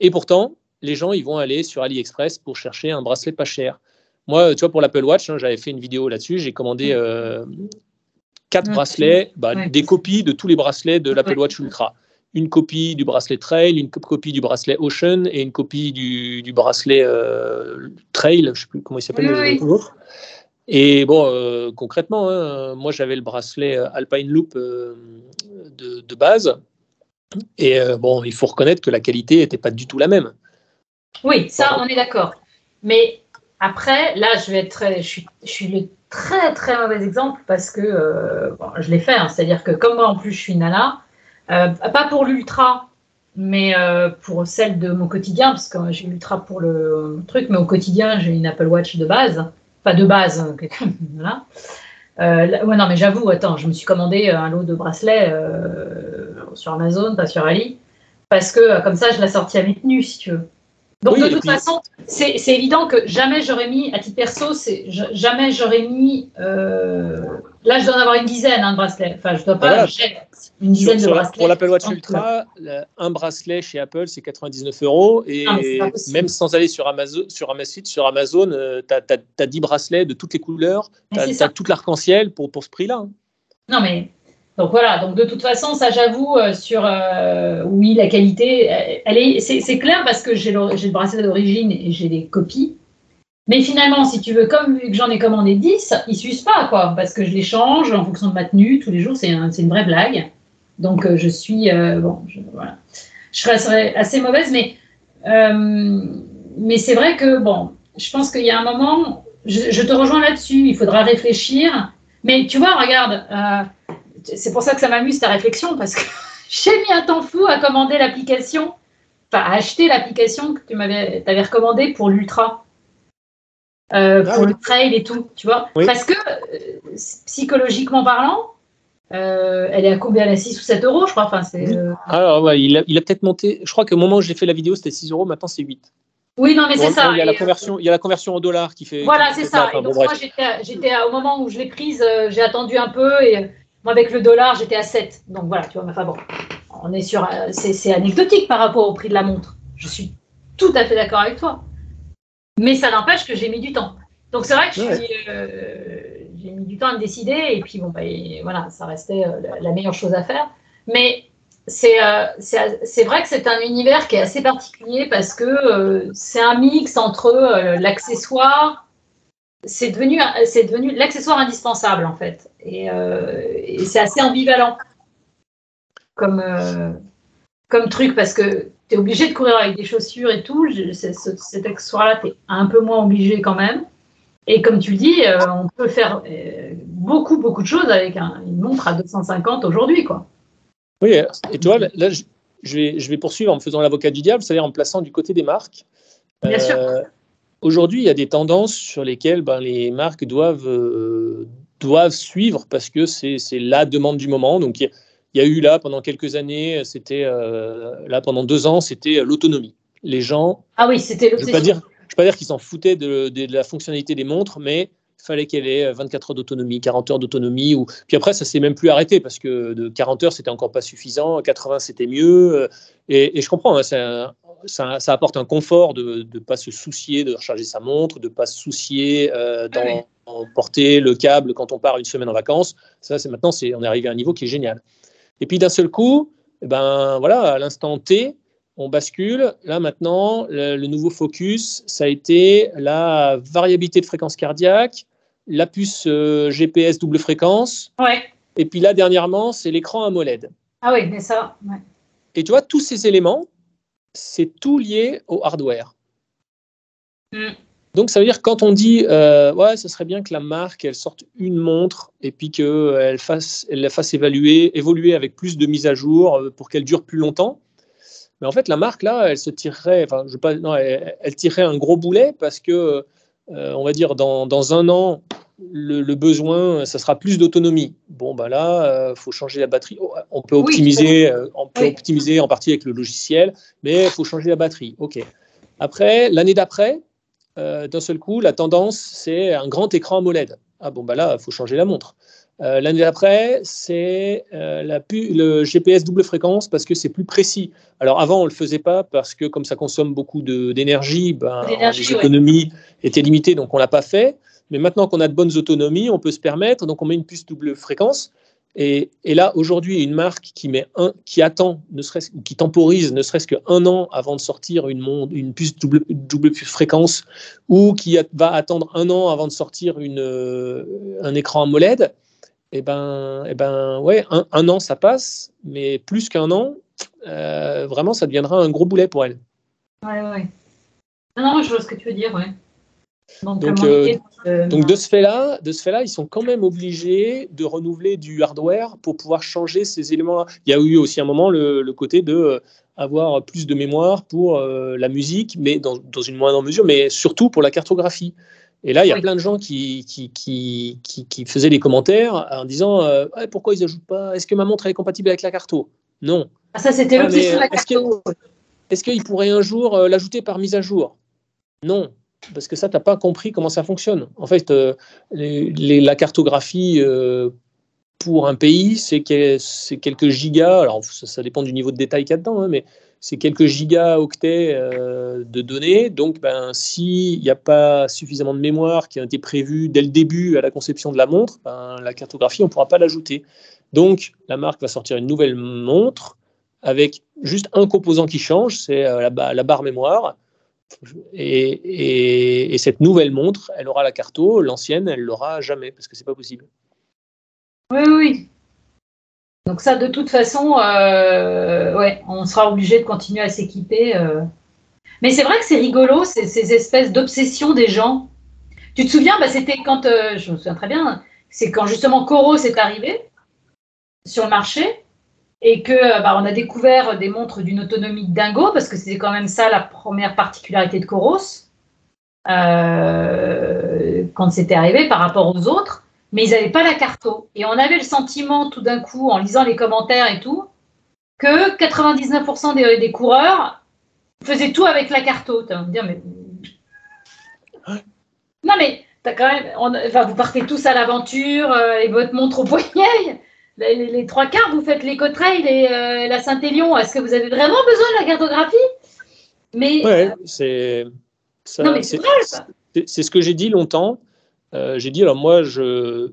Et pourtant, les gens, ils vont aller sur AliExpress pour chercher un bracelet pas cher. Moi, tu vois, pour l'Apple Watch, hein, j'avais fait une vidéo là-dessus. J'ai commandé euh, quatre bracelets, bah, des copies de tous les bracelets de l'Apple Watch Ultra. Une copie du bracelet Trail, une copie du bracelet Ocean et une copie du, bracelet euh, Trail, je ne sais plus comment il s'appelle oui, Et bon, concrètement, hein, moi j'avais le bracelet Alpine Loop de, base. Et euh, bon, il faut reconnaître que la qualité n'était pas du tout la même. Oui, ça, on est d'accord. Mais après, là, je vais être très, je suis, je suis le très très mauvais exemple parce que euh, je l'ai fait. Hein. C'est-à-dire que comme moi en plus je suis nana, euh, pas pour l'ultra, mais pour celle de mon quotidien, parce que j'ai l'ultra pour le truc, mais au quotidien j'ai une Apple Watch de base, pas de base, voilà. Euh, ouais, non, mais j'avoue, attends, je me suis commandé euh, un lot de bracelets euh, sur Amazon, pas sur Ali, parce que comme ça, je l'ai sorti à mes tenues, si tu veux. Donc, de toute façon, c'est évident que jamais j'aurais mis, à titre perso, jamais j'aurais mis. Là, je dois en avoir une dizaine hein, de bracelets. Enfin, je dois pas. Une dizaine de bracelets. Pour l'Apple Watch Ultra, un bracelet chez Apple, c'est 99 euros. Et même sans aller sur Amazon, sur Amazon, sur Amazon tu as, 10 bracelets de toutes les couleurs. Tu as, tout l'arc-en-ciel pour, pour ce prix-là. Hein. Non, mais Donc voilà, donc de toute façon, ça j'avoue, euh, sur euh, oui, la qualité, elle est, c'est, clair parce que j'ai le, j'ai le bracelet d'origine et j'ai des copies. Mais finalement, si tu veux, comme j'en ai commandé 10, ils s'usent pas, quoi, parce que je les change en fonction de ma tenue tous les jours, c'est, une vraie blague. Donc euh, je suis, bon, je, voilà. Je serais assez mauvaise, mais, mais c'est vrai que, bon, je pense qu'il y a un moment, je, je te rejoins là-dessus, il faudra réfléchir. Mais tu vois, regarde, c'est pour ça que ça m'amuse ta réflexion, parce que j'ai mis un temps fou à commander l'application, enfin à acheter l'application que tu m'avais avais recommandée pour l'ultra. Euh, ah pour le trail et tout, tu vois. Parce que euh, psychologiquement parlant, euh, elle est à combien Elle est à 6 ou 7 euros, je crois. Enfin, c'est, Alors, ouais, il a, il a peut-être monté. Je crois qu'au moment où j'ai fait la vidéo, c'était 6 euros. Maintenant, c'est 8. Oui, non, mais c'est ça. Il y, a la conversion, il y a la conversion en dollars qui fait. Voilà, c'est ça. et donc, moi, j'étais, au moment où je l'ai prise, j'ai attendu un peu et moi, avec le dollar, j'étais à 7. Donc voilà, tu vois, enfin bon, on est sur. Euh, c'est anecdotique par rapport au prix de la montre. Je suis tout à fait d'accord avec toi. Mais ça n'empêche que j'ai mis du temps. Donc c'est vrai que euh, j'ai mis du temps à me décider. Et puis bon, bah, voilà, ça restait euh, la meilleure chose à faire. Mais c'est vrai que c'est un univers qui est assez particulier parce que c'est un mix entre l'accessoire, c'est devenu, c'est devenu l'accessoire indispensable en fait. Et, euh, c'est assez ambivalent comme, euh, comme truc parce que tu es obligé de courir avec des chaussures et tout. cet accessoire-là, tu es un peu moins obligé quand même. Et comme tu le dis, euh, on peut faire beaucoup, beaucoup de choses avec une montre à 250 aujourd'hui. quoi. Oui, et tu vois, là, je, vais, je vais poursuivre en me faisant l'avocat du diable, c'est-à-dire en plaçant du côté des marques. Bien sûr Aujourd'hui, il y a des tendances sur lesquelles ben, les marques doivent, euh, doivent suivre parce que c'est la demande du moment. Donc, il y, a, eu là pendant quelques années, c'était euh, là pendant deux ans, c'était l'autonomie. Les gens. Ah oui, c'était Je ne veux pas dire, dire qu'ils s'en foutaient de, la fonctionnalité des montres, mais il fallait qu'elle ait 24 heures d'autonomie, 40 heures d'autonomie. Ou... Puis après, ça s'est même plus arrêté parce que de 40 heures, c'était encore pas suffisant. 80, c'était mieux. Et, et je comprends, hein, ça, apporte un confort de ne pas se soucier de recharger sa montre, de ne pas se soucier euh, d'emporter le câble quand on part une semaine en vacances. Ça, c'est maintenant, c'est, on est arrivé à un niveau qui est génial. Et puis d'un seul coup, eh ben voilà, à l'instant T, on bascule. Là maintenant, le, nouveau focus, ça a été la variabilité de fréquence cardiaque, la puce euh, GPS double fréquence. Ouais. Et puis là, dernièrement, c'est l'écran AMOLED. Ah oui, mais ça. Ouais. Et tu vois, tous ces éléments, c'est tout lié au hardware. Mm. Donc ça veut dire quand on dit euh, ouais, ce serait bien que la marque elle sorte une montre et puis qu'elle fasse, elle la fasse évaluer, évoluer avec plus de mises à jour euh, pour qu'elle dure plus longtemps. Mais en fait la marque là, elle se tirerait, enfin je pas, non, elle, tirerait un gros boulet parce que euh, on va dire dans, dans un an le, besoin, ça sera plus d'autonomie. Bon, bah là, il euh, faut changer la batterie. Oh, on peut optimiser, euh, on peut optimiser en partie avec le logiciel, mais il faut changer la batterie. OK. Après, l'année d'après, euh, d'un seul coup, la tendance, c'est un grand écran AMOLED. Ah bon, bah là, il faut changer la montre. l'année d'après, c'est le GPS double fréquence parce que c'est plus précis. Alors avant, on ne le faisait pas parce que comme ça consomme beaucoup d'énergie, ben, les économies étaient limitées, donc on ne l'a pas fait. Mais maintenant qu'on a de bonnes autonomies, on peut se permettre, donc on met une puce double fréquence. Et, là, aujourd'hui, une marque qui, met qui attend, ne serait qui temporise ne serait-ce qu'un an avant de sortir une, puce double, fréquence ou qui va attendre un an avant de sortir une, euh, un écran AMOLED, eh ben, eh ben, ouais, un, un an, ça passe, mais plus qu'un an, euh, vraiment, ça deviendra un gros boulet pour elle. Ouais, ouais. Non, non, je vois ce que tu veux dire, ouais. Donc, euh, donc, de ce fait-là, de ce fait-là, ils sont quand même obligés de renouveler du hardware pour pouvoir changer ces éléments-là. Il y a eu aussi un moment le, côté de euh, avoir plus de mémoire pour euh, la musique, mais dans, dans, une moindre mesure, mais surtout pour la cartographie. Et là, il y a plein de gens qui, qui, qui, qui, faisaient des commentaires en disant pourquoi ils n'ajoutent pas? Est-ce que ma montre est compatible avec la carto? Non. Ah, ça, c'était ah, la carto. Est-ce qu'ils pourraient un jour l'ajouter par mise à jour? Non parce que ça, tu n'as pas compris comment ça fonctionne. En fait, euh, la cartographie euh, pour un pays, c'est quelques gigas, alors ça, dépend du niveau de détail qu'il y a dedans, hein, mais c'est quelques gigaoctets euh, de données. Donc, ben, s'il n'y a pas suffisamment de mémoire qui a été prévue dès le début à la conception de la montre, ben, la cartographie, on ne pourra pas l'ajouter. Donc, la marque va sortir une nouvelle montre avec juste un composant qui change, c'est la, la, barre mémoire. Et, et, cette nouvelle montre, elle aura la carto, l'ancienne, elle l'aura jamais, parce que c'est pas possible. Oui, oui. Donc ça, de toute façon, euh, ouais, on sera obligé de continuer à s'équiper. Euh. Mais c'est vrai que c'est rigolo, ces, ces espèces d'obsessions des gens. Tu te souviens, bah, c'était quand, euh, je me souviens très bien, c'est quand justement Coros est arrivé sur le marché et que bah, on a découvert des montres d'une autonomie dingo, parce que c'était quand même ça la première particularité de Coros quand c'était arrivé par rapport aux autres mais ils n'avaient pas la carto. Et on avait le sentiment tout d'un coup, en lisant les commentaires et tout, que 99% des, des, coureurs faisaient tout avec la carto. Dire, mais... Non, mais as quand même, enfin, vous partez tous à l'aventure euh, et votre montre au poignet. Les, trois quarts, vous faites l'éco-trail et euh, la Saint-Élion. Est-ce que vous avez vraiment besoin de la cartographie? Mais, ouais, c'est. C'est ce que j'ai dit longtemps. Euh, j'ai dit, alors moi, je.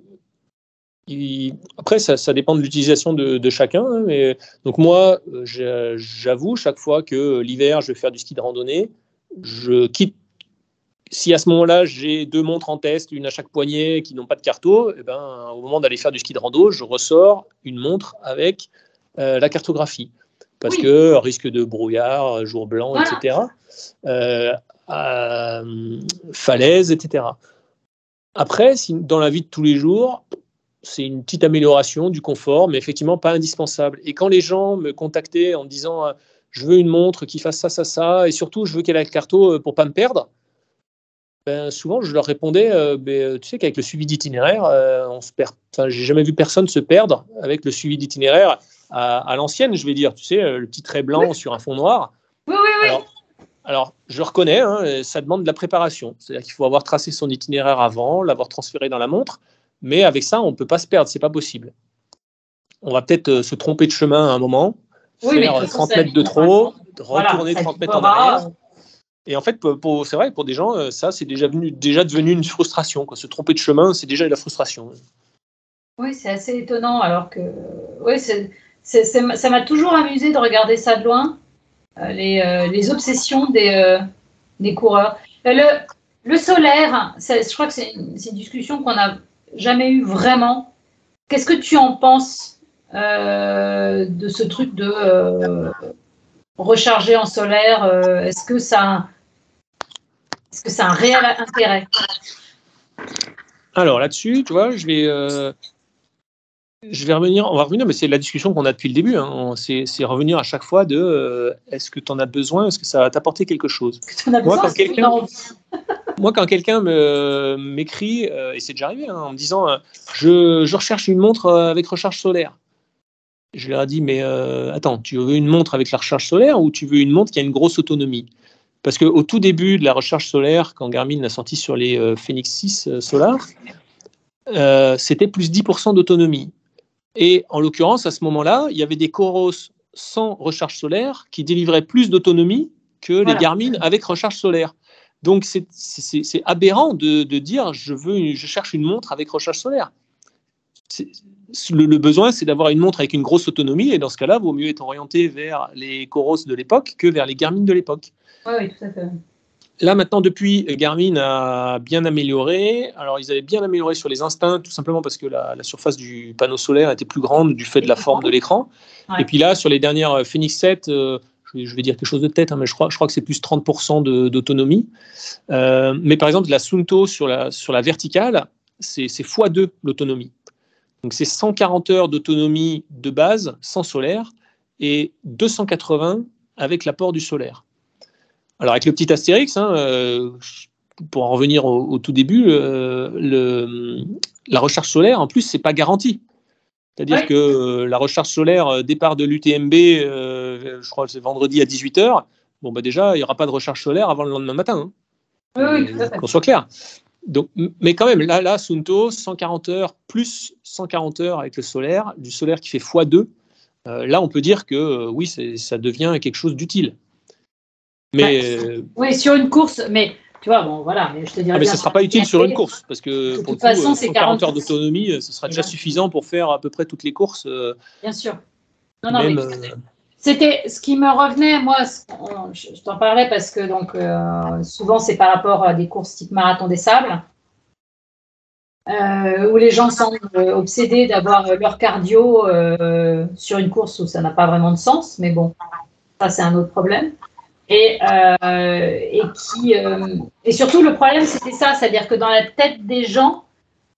Après, ça, dépend de l'utilisation de, chacun. Hein, mais... Donc, moi, j'avoue, chaque fois que l'hiver, je vais faire du ski de randonnée, je quitte. Si à ce moment-là, j'ai deux montres en test, une à chaque poignet qui n'ont pas de carto, eh ben, au moment d'aller faire du ski de rando, je ressors une montre avec euh, la cartographie. Parce que risque de brouillard, jour blanc, etc. Euh, falaise, etc. Après, dans la vie de tous les jours, c'est une petite amélioration du confort, mais effectivement pas indispensable. Et quand les gens me contactaient en me disant euh, je veux une montre qui fasse ça, ça, ça, et surtout je veux qu'elle ait le carto euh, pour pas me perdre, ben, souvent je leur répondais euh, ben, tu sais qu'avec le suivi d'itinéraire, on se perd. Enfin, j'ai jamais vu personne se perdre avec le suivi d'itinéraire à, l'ancienne, je vais dire, tu sais, le petit trait blanc sur un fond noir. Oui, oui, oui. Alors, je reconnais, hein, ça demande de la préparation. C'est-à-dire qu'il faut avoir tracé son itinéraire avant, l'avoir transféré dans la montre, mais avec ça, on ne peut pas se perdre, c'est pas possible. On va peut-être euh, se tromper de chemin à un moment, faire 30 mètres de trop, retourner 30 mètres en arrière. Et en fait, c'est vrai, pour des gens, euh, ça, c'est déjà, devenu une frustration. Se tromper de chemin, c'est déjà de la frustration. Oui, c'est assez étonnant, alors que oui, ça m'a toujours amusé de regarder ça de loin euh, euh, les, obsessions des, coureurs. Le solaire, je crois que c'est une, discussion qu'on n'a jamais eue vraiment. Qu'est-ce que tu en penses de ce truc de recharger en solaire Est-ce que ça, est-ce que a un réel intérêt. Alors là-dessus, tu vois, je vais je vais revenir, on va revenir, mais c'est la discussion qu'on a depuis le début. Hein. C'est, revenir à chaque fois de euh, est-ce que tu en as besoin, est-ce que ça va t'apporter quelque chose? Moi, quand quelqu'un, moi, quand quelqu'un m'écrit, euh, et c'est déjà arrivé, hein, en me disant euh, je, je, recherche une montre avec recharge solaire, je leur ai dit mais attends, tu veux une montre avec la recharge solaire ou tu veux une montre qui a une grosse autonomie? Parce qu'au tout début de la recharge solaire, quand Garmin l'a sorti sur les Phoenix 6 Solar, c'était plus 10% d'autonomie. Et en l'occurrence, à ce moment-là, il y avait des Coros sans recharge solaire qui délivraient plus d'autonomie que les Garmin avec recharge solaire. Donc c'est aberrant de, dire je, veux, je cherche une montre avec recharge solaire. Le, besoin, c'est d'avoir une montre avec une grosse autonomie, et dans ce cas-là, il vaut mieux être orienté vers les Coros de l'époque que vers les Garmin de l'époque. Oui, tout à fait. Là, maintenant, depuis, Garmin a bien amélioré. Alors, ils avaient bien amélioré sur les instincts, tout simplement parce que la, surface du panneau solaire était plus grande du fait de la forme de l'écran. Et puis là, sur les dernières euh, Phoenix 7, euh, je, vais, dire quelque chose de tête, hein, mais je crois, je crois que c'est plus 30% d'autonomie. Euh, mais par exemple, la Sunto sur la, sur la verticale, c'est x2 l'autonomie. Donc, c'est 140 heures d'autonomie de base sans solaire et 280 avec l'apport du solaire. Alors avec le petit astérix, hein, euh, pour en revenir au, tout début, euh, le, la recharge solaire, en plus, c'est pas garanti. C'est-à-dire que euh, la recharge solaire, départ de l'UTMB, je crois que c'est vendredi à 18h, bon, bah déjà, il n'y aura pas de recharge solaire avant le lendemain matin. Hein. Oui, Qu'on soit clair. Donc, mais quand même, là, là, Sunto, 140 heures plus 140 heures avec le solaire, du solaire qui fait x2, là, on peut dire que oui, ça devient quelque chose d'utile. Mais... oui, sur une course, mais Tu vois, bon, voilà. Mais je te dirais ah, mais ça ne sera pas utile sur une course, parce que De pour toute le coup, façon, euh, c'est 140 heures 40. d'autonomie, euh, ce sera déjà suffisant pour faire à peu près toutes les courses. euh, Bien sûr. Non, non, même, mais euh, C'était ce qui me revenait, moi, on- je, je t'en parlais parce que donc euh, souvent c'est par rapport à des courses type marathon des sables, euh, où les gens semblent euh, obsédés d'avoir euh, leur cardio euh, sur une course où ça n'a pas vraiment de sens, mais bon, ça c'est un autre problème. Et, euh, et qui euh, et surtout le problème c'était ça, c'est-à-dire que dans la tête des gens,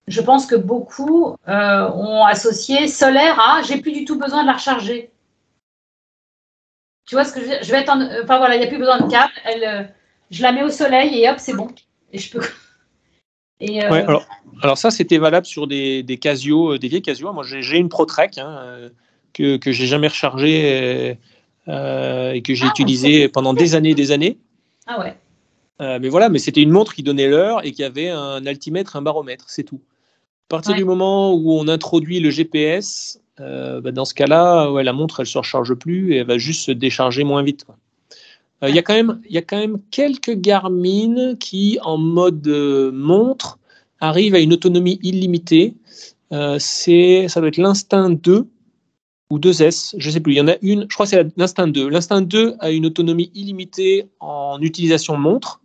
je pense que beaucoup euh, ont associé solaire à j'ai plus du tout besoin de la recharger. Tu vois ce que je veux dire? Je vais être en... Enfin voilà, il n'y a plus besoin de câble. Je la mets au soleil et hop, c'est bon. Et je peux. Et, alors, alors ça, c'était valable sur des, Casio, des vieilles Casio. Moi, j'ai une ProTrek hein, que, que j'ai jamais rechargée euh, et que j'ai Ah, utilisée pendant des années et des années. Ah ouais. Euh, mais voilà, mais c'était une montre qui donnait l'heure et qui avait un altimètre, un baromètre, c'est tout. À partir Ouais. du moment où on introduit le GPS, euh, bah, dans ce cas-là, ouais, la montre, elle se recharge plus et elle va juste se décharger moins vite. Il y, a quand même- y a quand même quelques Garmin qui, en mode montre, arrivent à une autonomie illimitée. C'est, ça doit être l'Instinct 2 ou 2S, je sais plus. Il y en a une, je crois que c'est l'Instinct 2. L'Instinct 2 a une autonomie illimitée en utilisation montre.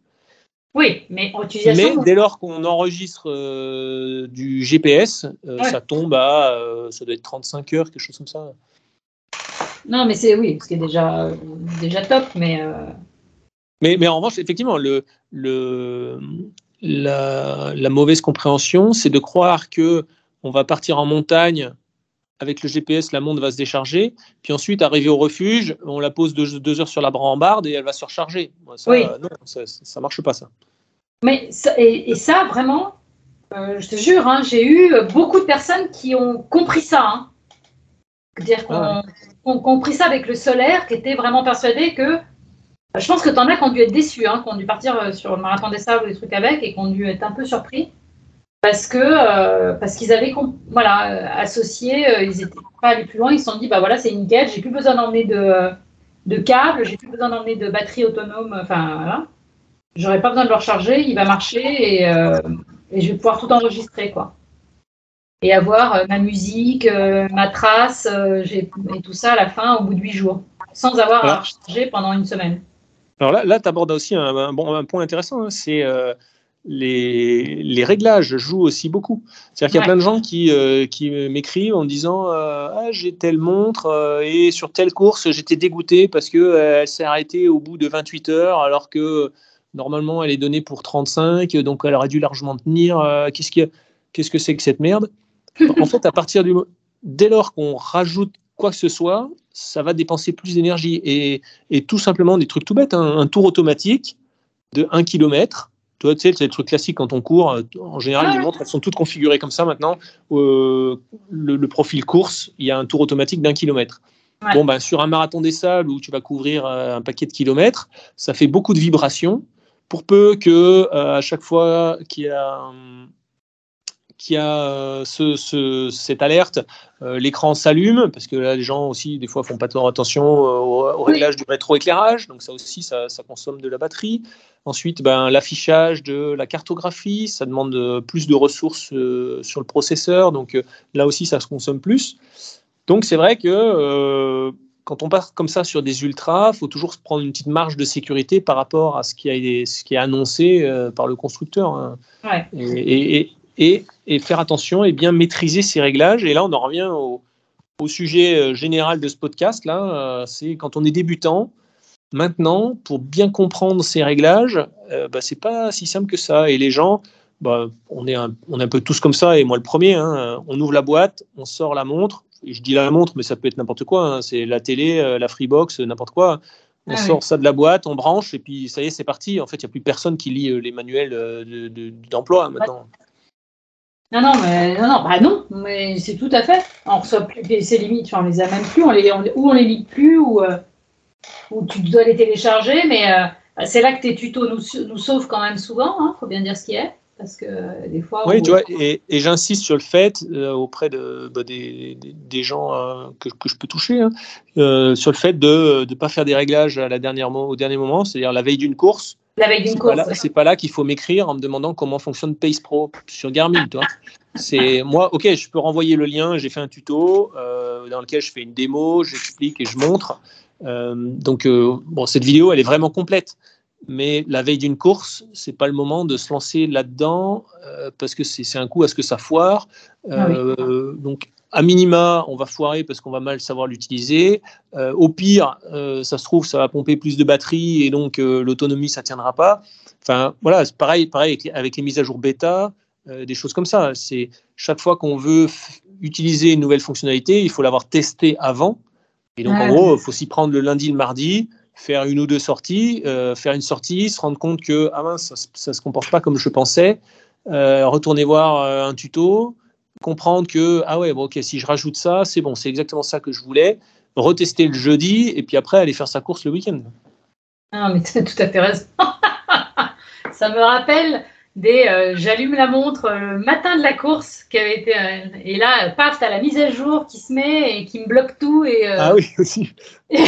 Oui, mais en utilisation. Mais dès lors qu'on enregistre euh, du GPS, euh, Ouais. ça tombe à, euh, ça doit être 35 heures, quelque chose comme ça. Non, mais c'est oui, ce qui est déjà, déjà top, mais. Mais, mais en revanche, effectivement, le, le, la, la mauvaise compréhension, c'est de croire que on va partir en montagne avec le GPS, la montre va se décharger, puis ensuite, arriver au refuge, on la pose deux, deux heures sur la brambarde et elle va se recharger. Ça, Oui. euh, non, ça, ça marche pas, ça. Mais ça- et, et ça, vraiment, euh, je te jure, hein, j'ai eu beaucoup de personnes qui ont compris ça. Hein. C'est-à-dire qu'on Ah compris ça avec le solaire, qui étaient vraiment persuadés que. Je pense que tu en as qui ont dû être déçus, hein, qui ont dû partir euh, sur le marathon des sables ou des trucs avec et qui ont dû être un peu surpris parce que euh, parce qu'ils avaient voilà, euh, associé, euh, ils n'étaient pas allés plus loin, ils se sont dit bah voilà, c'est nickel, j'ai plus besoin d'emmener de, de câbles, j'ai plus besoin d'emmener de batterie autonome, enfin voilà. J'aurais pas besoin de le recharger, il va marcher et, euh, et je vais pouvoir tout enregistrer quoi. Et avoir ma musique, ma trace, et tout ça à la fin au bout de huit jours, sans avoir à recharger pendant une semaine. Alors là, là tu abordes aussi un, un bon, un point intéressant, hein, c'est les, les réglages jouent aussi beaucoup. C'est-à-dire qu'il y a plein de gens qui, euh, qui m'écrivent en me disant euh, ah, j'ai telle montre euh, et sur telle course j'étais dégoûté parce que elle s'est arrêtée au bout de 28 heures alors que normalement elle est donnée pour 35 donc elle aurait dû largement tenir. Qu'est-ce a- qu'est-ce que c'est que cette merde? En fait, à partir du dès lors qu'on rajoute quoi que ce soit, ça va dépenser plus d'énergie et, et tout simplement des trucs tout bêtes, hein. un tour automatique de 1 km. Tu vois, tu sais, c'est le truc classique quand on court. euh, En général, Ah les montres, elles sont toutes configurées comme ça maintenant. Euh, le, le profil course, il y a un tour automatique d'un kilomètre. Ouais. Bon, ben, sur un marathon des sables où tu vas couvrir euh, un paquet de kilomètres, ça fait beaucoup de vibrations. Pour peu que euh, à chaque fois qu'il y a, hum, qu'il y a euh, ce- ce- cette alerte, euh, l'écran s'allume, parce que là, les gens aussi, des fois, font pas tant attention euh, au, réglage du rétroéclairage, donc ça aussi, ça, ça consomme de la batterie. Ensuite, ben, l'affichage de la cartographie, ça demande plus de ressources euh, sur le processeur, donc euh, là aussi, ça se consomme plus. Donc c'est vrai que quand on part comme ça sur des ultras, faut toujours se prendre une petite marge de sécurité par rapport à ce qui, a, ce qui est annoncé par le constructeur. hein. Ouais. Et, et- et- et faire attention et bien maîtriser ces réglages. Et là, on en revient au, au sujet euh, général de ce podcast. Là, euh, c'est quand on est débutant. Maintenant, pour bien comprendre ces réglages, euh, bah, c'est pas si simple que ça. Et les gens, bah, on, est un, on est un peu tous comme ça, et moi le premier. hein. on ouvre la boîte, on sort la montre. Et je dis la montre, mais ça peut être n'importe quoi. hein. c'est la télé, euh, la Freebox, n'importe quoi. On Ah sort oui. ça de la boîte, on branche, et puis ça y est, c'est parti. En fait, il n'y a plus personne qui lit les manuels de- de- d'emploi maintenant. Non, non, mais non, non, bah non, mais c'est tout à fait. On reçoit plus ces limites, enfin, on les a même plus, on les, on, ou on les lit plus, ou, euh, ou tu dois les télécharger, mais euh, c'est là que tes tutos nous, nous sauvent quand même souvent, il faut bien dire ce qui est, parce que euh, des fois. Oui, tu vois, et, et j'insiste sur le fait euh, auprès de, bah, des, des- gens euh, que, que je peux toucher, hein, euh, sur le fait de ne pas faire des réglages à la dernière au dernier moment, c'est-à-dire la veille d'une course. C'est pas là, qu'il faut m'écrire en me demandant comment fonctionne Pace Pro sur Garmin. Toi. C'est moi, ok, je peux renvoyer le lien. J'ai fait un tuto euh, dans lequel je fais une démo, j'explique et je montre. Euh, donc euh, bon, cette vidéo, elle est vraiment complète. Mais la veille d'une course, c'est pas le moment de se lancer là-dedans parce que c'est un coup à ce que ça foire. Ah donc à minima, on va foirer parce qu'on va mal savoir l'utiliser. Euh, au pire, euh, ça se trouve, ça va pomper plus de batterie et donc euh, l'autonomie, ça tiendra pas. Enfin, voilà, c'est pareil, pareil avec, les mises à jour bêta, des choses comme ça. C'est chaque fois qu'on veut utiliser une nouvelle fonctionnalité, il faut l'avoir testée avant. Et donc, en gros, il faut s'y prendre le lundi, le mardi, faire une ou deux sorties, faire une sortie, se rendre compte que ah ça, ne se comporte pas comme je pensais, retourner voir un tuto, comprendre que, ah ouais, bon, ok, si je rajoute ça, c'est bon, c'est exactement ça que je voulais. Retester le jeudi et puis après aller faire sa course le week-end. Ah, mais tu as tout à fait raison. ça me rappelle des euh, j'allume la montre le matin de la course qui avait été euh, et là paf t'as la mise à jour qui se met et qui me bloque tout et euh, ah oui aussi et,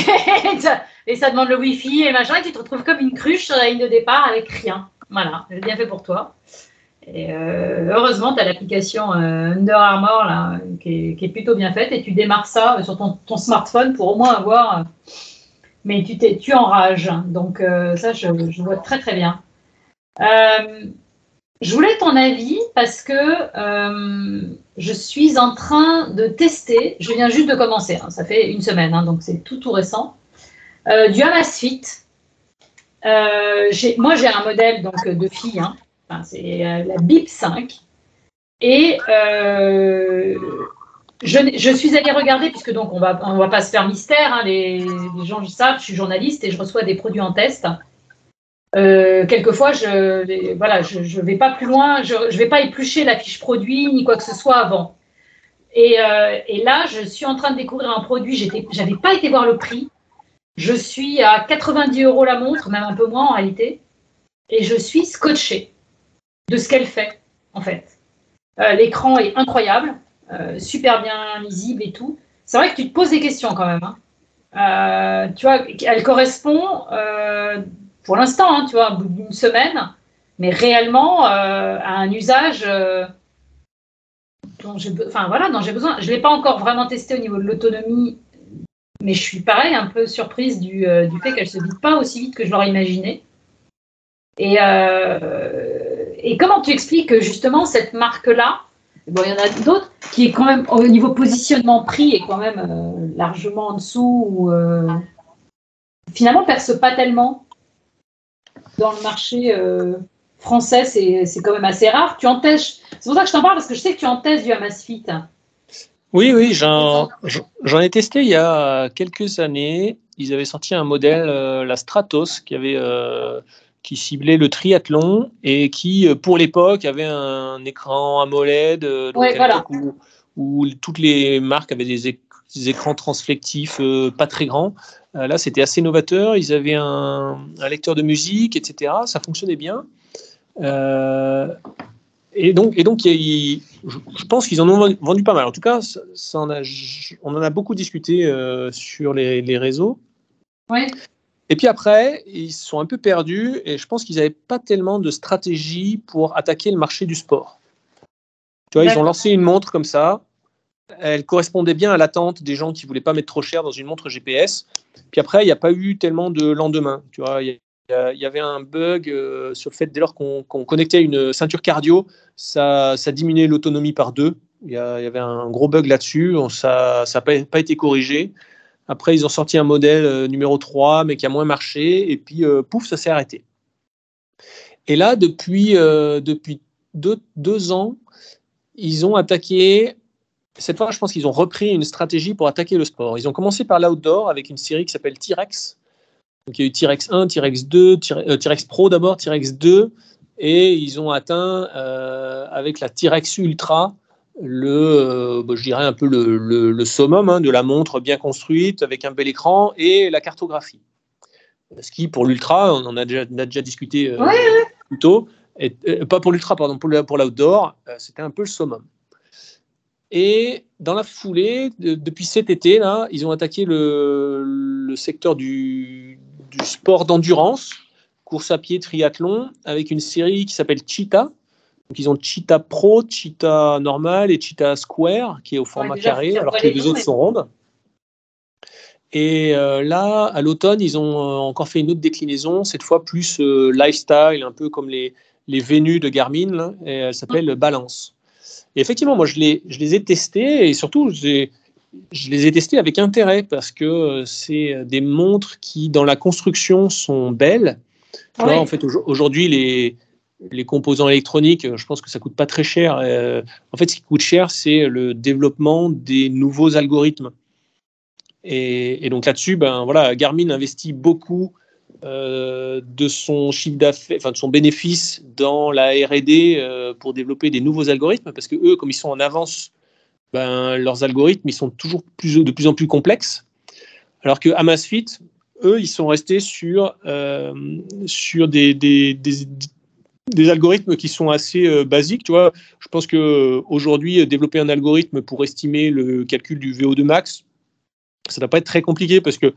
ça, et, ça, demande le wifi et machin et tu te retrouves comme une cruche sur la ligne de départ avec rien voilà j'ai bien fait pour toi et euh, heureusement, tu as l'application euh, Under Armour là, qui, est, plutôt bien faite et tu démarres ça sur ton, smartphone pour au moins avoir. Euh, mais tu, t'es, tu enrages. Donc, ça, je, vois très très bien. je voulais ton avis parce que je suis en train de tester. Je viens juste de commencer. Hein, ça fait une semaine, hein, donc c'est tout tout récent. du Amazfit. Moi, j'ai un modèle donc de fille. Hein, c'est euh, la BIP 5. Et euh, je, suis allée regarder, puisque donc on va, on va pas se faire mystère, hein, les, les, gens savent, je suis journaliste et je reçois des produits en test. Euh, quelquefois, je voilà, je, je vais pas plus loin, je, je vais pas éplucher la fiche produit ni quoi que ce soit avant. Et, et là, je suis en train de découvrir un produit. J'étais, j'avais pas été voir le prix. Je suis à 90 euros la montre, même un peu moins en réalité, et je suis scotché de ce qu'elle fait, en fait. Euh, l'écran est incroyable, euh, super bien lisible et tout. C'est vrai que tu te poses des questions quand même. Hein. Euh, tu vois, elle correspond, pour l'instant, hein, tu vois, au bout d'une semaine, mais réellement à un usage dont j'ai besoin. Je ne l'ai pas encore vraiment testé au niveau de l'autonomie, mais je suis pareil, un peu surprise du, du fait qu'elle ne se vide pas aussi vite que je l'aurais imaginé. Et et comment tu expliques justement cette marque-là Bon, il y en a d'autres qui est quand même au niveau positionnement prix est quand même euh, largement en dessous ou euh, finalement perce pas tellement dans le marché euh, français. C'est quand même assez rare. Tu en testes. C'est pour ça que je t'en parle parce que je sais que tu en testes du Amazfit. Oui, oui, j'en ai testé il y a quelques années. Ils avaient sorti un modèle, la Stratos, qui avait qui ciblait le triathlon et qui, euh, pour l'époque, avait un écran AMOLED euh, où, toutes les marques avaient des, écrans transflectifs euh, pas très grands. là, c'était assez novateur. Ils avaient un, lecteur de musique, etc. Ça fonctionnait bien. et donc, et donc je, pense qu'ils en ont vendu pas mal. En tout cas, ça, en a, on en a beaucoup discuté sur les, les réseaux. Ouais. Et puis après, ils sont un peu perdus et je pense qu'ils n'avaient pas tellement de stratégie pour attaquer le marché du sport. Tu vois, ils ont lancé une montre comme ça. Elle correspondait bien à l'attente des gens qui voulaient pas mettre trop cher dans une montre GPS. Puis après, il n'y a pas eu tellement de lendemain. Tu vois, il y, avait un bug euh, sur le fait dès lors qu'on connectait une ceinture cardio, ça, ça diminuait l'autonomie par deux. Il y, avait un gros bug là-dessus. Ça n'a pas, pas, été corrigé. Après, ils ont sorti un modèle euh, numéro 3, mais qui a moins marché. Et puis, euh, pouf, ça s'est arrêté. Et là, depuis, euh, depuis deux, ans, ils ont attaqué. Cette fois, je pense qu'ils ont repris une stratégie pour attaquer le sport. Ils ont commencé par l'outdoor avec une série qui s'appelle T-Rex. Donc, il y a eu T-Rex 1, T-Rex 2, T-Rex Pro d'abord, T-Rex 2. Et ils ont atteint, avec la T-Rex Ultra, le, euh, bah, je dirais un peu le, le, summum hein, de la montre bien construite avec un bel écran et la cartographie. Ce qui, pour l'ultra, on en a déjà, déjà discuté euh, plus tôt, et, euh, pas pour l'ultra, pardon, pour, pour l'outdoor, c'était un peu le summum. Et dans la foulée, depuis cet été, là, ils ont attaqué le, le secteur du, du sport d'endurance, course à pied triathlon avec une série qui s'appelle Cheetah. Donc, ils ont Cheetah Pro, Cheetah normal et Cheetah Square, qui est au format carré, alors que les deux autres sont rondes. Et euh, là, à l'automne, ils ont euh, encore fait une autre déclinaison, cette fois plus euh, lifestyle, un peu comme les, les Vénus de Garmin, et elle s'appelle Balance. Et effectivement, moi, je les, je les ai testés, et surtout, je les ai testés avec intérêt, parce que c'est des montres qui, dans la construction, sont belles. en fait, aujourd'hui, les, les composants électroniques, je pense que ça coûte pas très cher. en fait, ce qui coûte cher, c'est le développement des nouveaux algorithmes. Et, donc là-dessus, ben voilà, Garmin investit beaucoup euh, de son chiffre d'affaires, enfin de son bénéfice dans la R&D euh, pour développer des nouveaux algorithmes, parce que eux, comme ils sont en avance, ben, leurs algorithmes, ils sont toujours de plus en plus complexes. Alors que Amazfit, eux, ils sont restés sur, euh, sur des, des, algorithmes qui sont assez basiques. Tu vois, je pense qu'aujourd'hui, développer un algorithme pour estimer le calcul du VO2 max, ça ne va pas être très compliqué parce que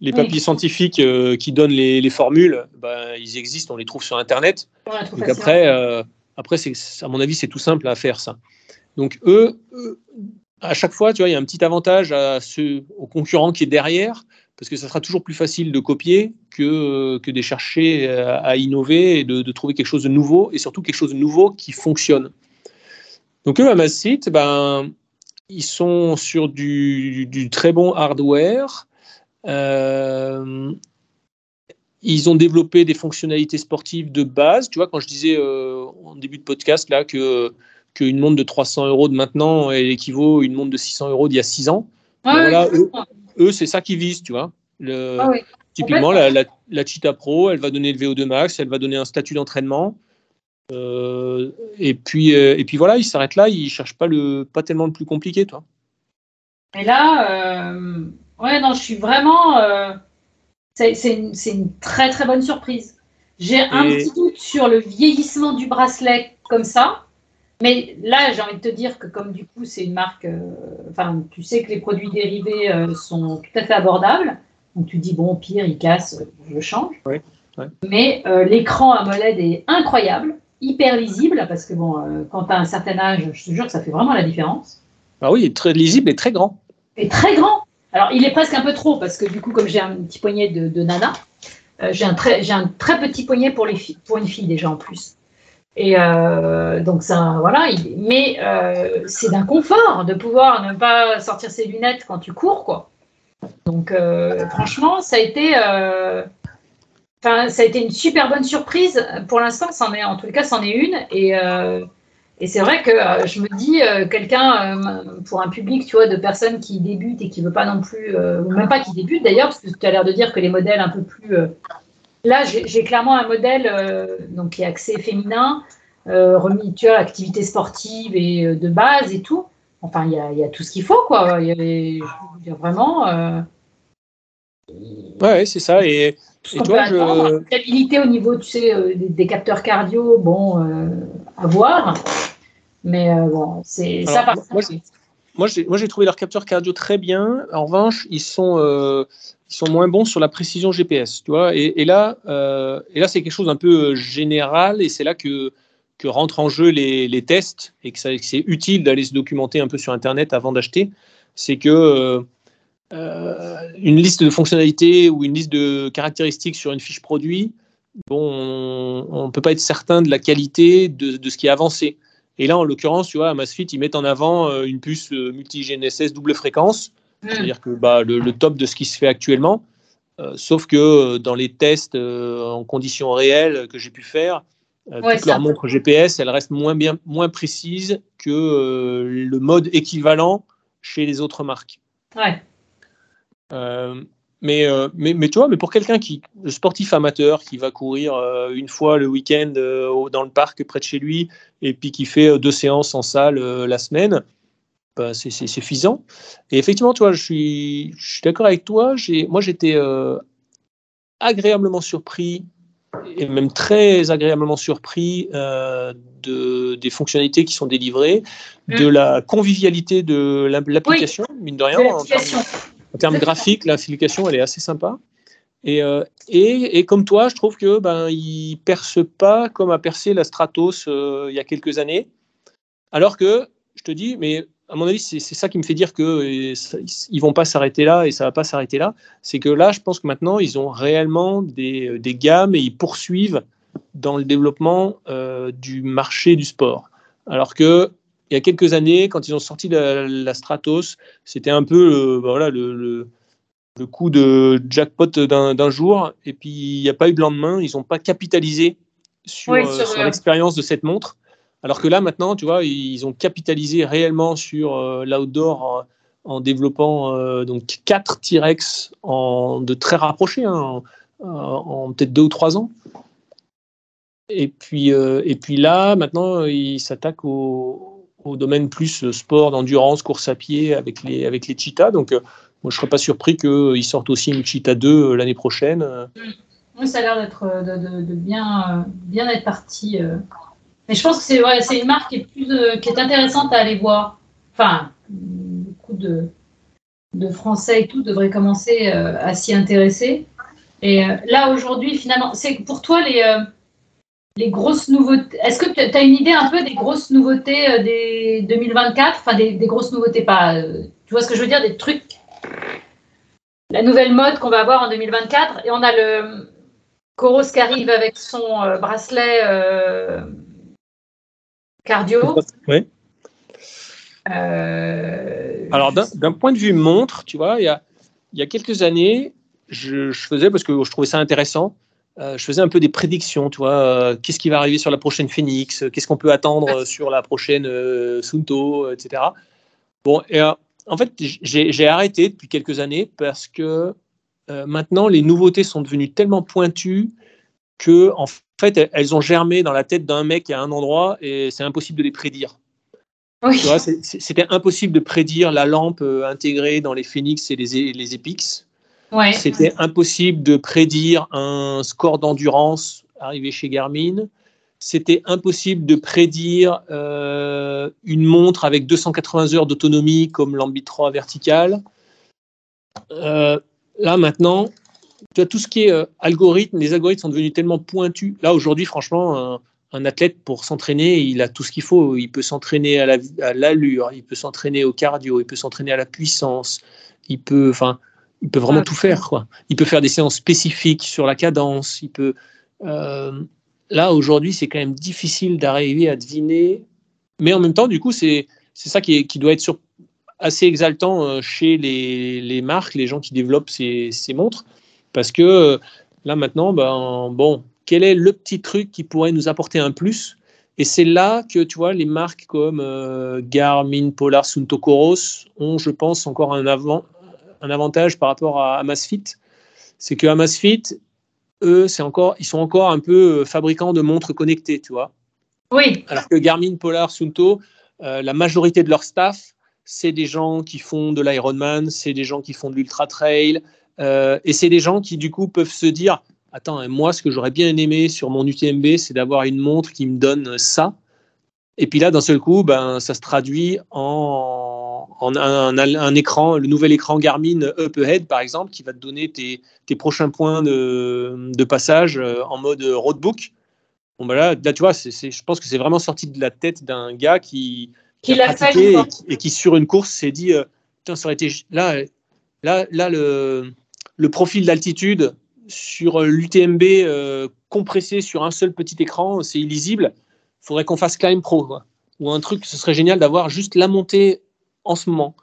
les papiers scientifiques euh, qui donnent les, formules, ben, ils existent, on les trouve sur Internet. Donc après, euh, après à mon avis, c'est tout simple à faire ça. Donc eux, à chaque fois, tu vois, il y a un petit avantage à ce, au concurrent qui est derrière, parce que ça sera toujours plus facile de copier que, que de chercher à, innover et de, trouver quelque chose de nouveau, et surtout quelque chose de nouveau qui fonctionne. Donc eux, à Amazfit, ben, ils sont sur du, très bon hardware. Euh, ils ont développé des fonctionnalités sportives de base. Tu vois, quand je disais euh, en début de podcast là que qu'une montre de 300 euros de maintenant équivaut à une montre de 600 euros d'il y a 6 ans. Ben eux, c'est ça qu'ils visent, tu vois. Le, ah typiquement, la, la, la, Cheetah Pro, elle va donner le VO2 max, elle va donner un statut d'entraînement. Euh, et, puis, euh, et puis voilà, il s'arrête là, il cherche pas, le, pas tellement le plus compliqué, toi. Et là, euh, ouais, non, je suis vraiment. c'est une, une, très très bonne surprise. J'ai un petit doute sur le vieillissement du bracelet comme ça. Mais là, j'ai envie de te dire que comme du coup, c'est une marque, enfin, tu sais que les produits dérivés sont tout à fait abordables. Donc tu dis, bon, pire, il casse, je change. Mais l'écran AMOLED est incroyable hyper lisible, parce que bon, euh, quand tu as un certain âge, je te jure que ça fait vraiment la différence. Ah oui, il est très lisible et très grand. Et très grand. Alors, il est presque un peu trop, parce que du coup, comme j'ai un petit poignet de, nana, euh, j'ai un, très, un très petit poignet pour, les filles, pour une fille déjà en plus. Et euh, donc, ça, voilà. mais c'est d'un confort de pouvoir ne pas sortir ses lunettes quand tu cours, quoi. Donc, franchement, ça a été ça a été une super bonne surprise. Pour l'instant, c'en en tout cas, c'en est une. Et, euh, et c'est vrai que euh, je me dis, euh, quelqu'un, pour un public, tu vois, de personnes qui débutent et qui veut pas non plus, ou même pas qui débutent d'ailleurs, parce que tu as l'air de dire que les modèles un peu plus. Là, j'ai clairement un modèle donc, qui est axé féminin, remis, tu vois, activité sportive et de base et tout. Enfin, il y a, y a, tout ce qu'il faut, quoi. Il y, a vraiment. Ouais, c'est ça. Et et toi, je... Stabilité au niveau, tu sais, euh, des, capteurs cardio, bon, euh, à voir. Mais euh, bon, c'est ça. Par moi, j'ai trouvé leurs capteurs cardio très bien. En revanche, ils sont, ils sont moins bons sur la précision GPS. Tu vois et, là, et là c'est quelque chose un peu général et c'est là que, que rentrent en jeu les, les tests et que c'est utile d'aller se documenter un peu sur Internet avant d'acheter. C'est que euh, une liste de fonctionnalités ou une liste de caractéristiques sur une fiche produit, bon, on ne peut pas être certain de la qualité de, de, ce qui est avancé. Et là, en l'occurrence, tu vois, à ils mettent en avant euh, une puce euh, multi-GNSS double fréquence, hmm. c'est-à-dire que bah, le, top de ce qui se fait actuellement. sauf que dans les tests en conditions réelles que j'ai pu faire, toutes leurs montres GPS, elles restent moins, bien, moins précises que le mode équivalent chez les autres marques. Ouais. Euh, mais, euh, mais, mais, tu vois, mais pour quelqu'un qui, le sportif amateur, qui va courir euh, une fois le week-end dans le parc près de chez lui, et puis qui fait deux séances en salle la semaine, bah, c'est suffisant. Et effectivement, tu vois, je suis, je suis d'accord avec toi. Moi, j'étais agréablement surpris, et même très agréablement surpris de, des fonctionnalités qui sont délivrées, de mmh. la convivialité de l'application, mine de rien. De en termes graphiques, la elle est assez sympa. Et, et, comme toi, je trouve que ben il perce pas comme a percé la Stratos il y a quelques années. Alors que je te dis, mais à mon avis, c'est ça qui me fait dire qu'ils ne vont pas s'arrêter là et ça ne va pas s'arrêter là. C'est que là, je pense que maintenant, ils ont réellement des, des gammes et ils poursuivent dans le développement euh, du marché du sport. Alors que il y a quelques années, quand ils ont sorti la, Stratos, c'était un peu le, bah voilà, le, le, coup de jackpot d'un jour, et puis il n'y a pas eu de lendemain. Ils n'ont pas capitalisé sur, euh, sur l'expérience de cette montre. Alors que là, maintenant, tu vois, ils ont capitalisé réellement sur euh, l'outdoor en, développant euh, donc quatre T-Rex de très rapprochés, hein, en, peut-être deux ou trois ans. Et puis, euh, et puis là, maintenant, ils s'attaquent au, domaine plus sport, d'endurance, course à pied avec les, avec les cheetahs. Donc, moi, je ne serais pas surpris qu'ils sortent aussi une cheetah 2 l'année prochaine. Oui, ça a l'air d'être de, bien, bien être parti mais je pense que c'est une marque qui est, plus, euh, qui est intéressante à aller voir. Enfin, beaucoup de, de Français et tout devraient commencer euh, à s'y intéresser. Et euh, là, aujourd'hui, finalement, c'est pour toi les, les grosses nouveautés. Est-ce que tu as une idée un peu des grosses nouveautés des 2024 Enfin, des, des, grosses nouveautés, pas. tu vois ce que je veux dire Des trucs. La nouvelle mode qu'on va avoir en 2024. Et on a le Coros qui arrive avec son bracelet cardio. Oui. Euh, Alors, d'un point de vue montre, tu vois, il y a, il y a quelques années, je, faisais, parce que je trouvais ça intéressant, euh, je faisais un peu des prédictions, tu vois, euh, qu'est-ce qui va arriver sur la prochaine Phoenix, qu'est-ce qu'on peut attendre sur la prochaine Sunto, etc. Bon, et en fait, j'ai arrêté depuis quelques années parce que maintenant, les nouveautés sont devenues tellement pointues que, en fait, elles ont germé dans la tête d'un mec à un endroit et c'est impossible de les prédire. C'était impossible de prédire la lampe euh, intégrée dans les Phoenix et les, les Epix. C'était impossible de prédire un score d'endurance arrivé chez Garmin. C'était impossible de prédire euh, une montre avec 280 heures d'autonomie comme l'Ambit 3 vertical. Euh, là maintenant, tu as tout ce qui est euh, algorithme, les algorithmes sont devenus tellement pointus. Là, aujourd'hui, franchement, un, athlète, pour s'entraîner, il a tout ce qu'il faut. Il peut s'entraîner à l'allure, il peut s'entraîner au cardio, il peut s'entraîner à la puissance, il peut, enfin, il peut vraiment tout faire. Quoi. Il peut faire des séances spécifiques sur la cadence. Il peut. Euh, là, aujourd'hui, c'est quand même difficile d'arriver à deviner. Mais en même temps, du coup, c'est ça qui, qui doit être sur, assez exaltant euh, chez les, les, marques, les gens qui développent ces, ces montres parce que là maintenant, ben, bon, quel est le petit truc qui pourrait nous apporter un plus? Et c'est là que tu vois les marques comme euh, Garmin, Polar, Sunto Coros ont, je pense, encore un, avant, un avantage par rapport à Amazfit. C'est que Amazfit, eux, c'est encore, ils sont encore un peu euh, fabricants de montres connectées, tu vois. Oui. Alors que Garmin, Polar, Sunto, euh, la majorité de leur staff, c'est des gens qui font de l'Ironman, c'est des gens qui font de l'ultra trail, euh, et c'est des gens qui, du coup, peuvent se dire Attends, moi, ce que j'aurais bien aimé sur mon UTMB, c'est d'avoir une montre qui me donne ça. Et puis là, d'un seul coup, ben, ça se traduit en, un, écran, le nouvel écran Garmin Up Ahead, par exemple, qui va te donner tes, prochains points de, passage euh, en mode roadbook. Bon, ben là, là, tu vois, je pense que c'est vraiment sorti de la tête d'un gars qui, qui, a pratiqué et, qui, sur une course, s'est dit ça aurait été. Là, là, là le, le profil d'altitude sur l'UTMB euh, compressé sur un seul petit écran, c'est illisible. Il faudrait qu'on fasse Climb Pro. Ou un truc, ce serait génial d'avoir juste la montée en ce moment.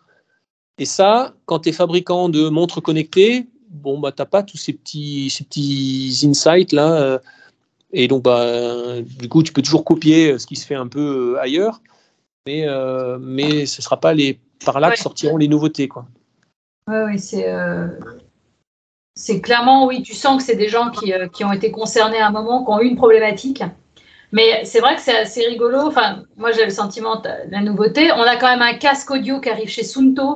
Et ça, quand tu es fabricant de montres connectées, bon, bah, tu n'as pas tous ces petits, ces petits insights là. Euh, et donc, bah, du coup, tu peux toujours copier ce qui se fait un peu euh, ailleurs. Mais, mais ce ne sera pas les, par là que sortiront les nouveautés. Quoi. Oui, oui, c'est c'est clairement, oui, tu sens que c'est des gens euh, qui, ont été concernés à un moment, qui ont eu une problématique. Mais c'est vrai que c'est assez rigolo. Enfin, moi, j'ai le sentiment de la nouveauté. On a quand même un casque audio qui arrive chez Sunto,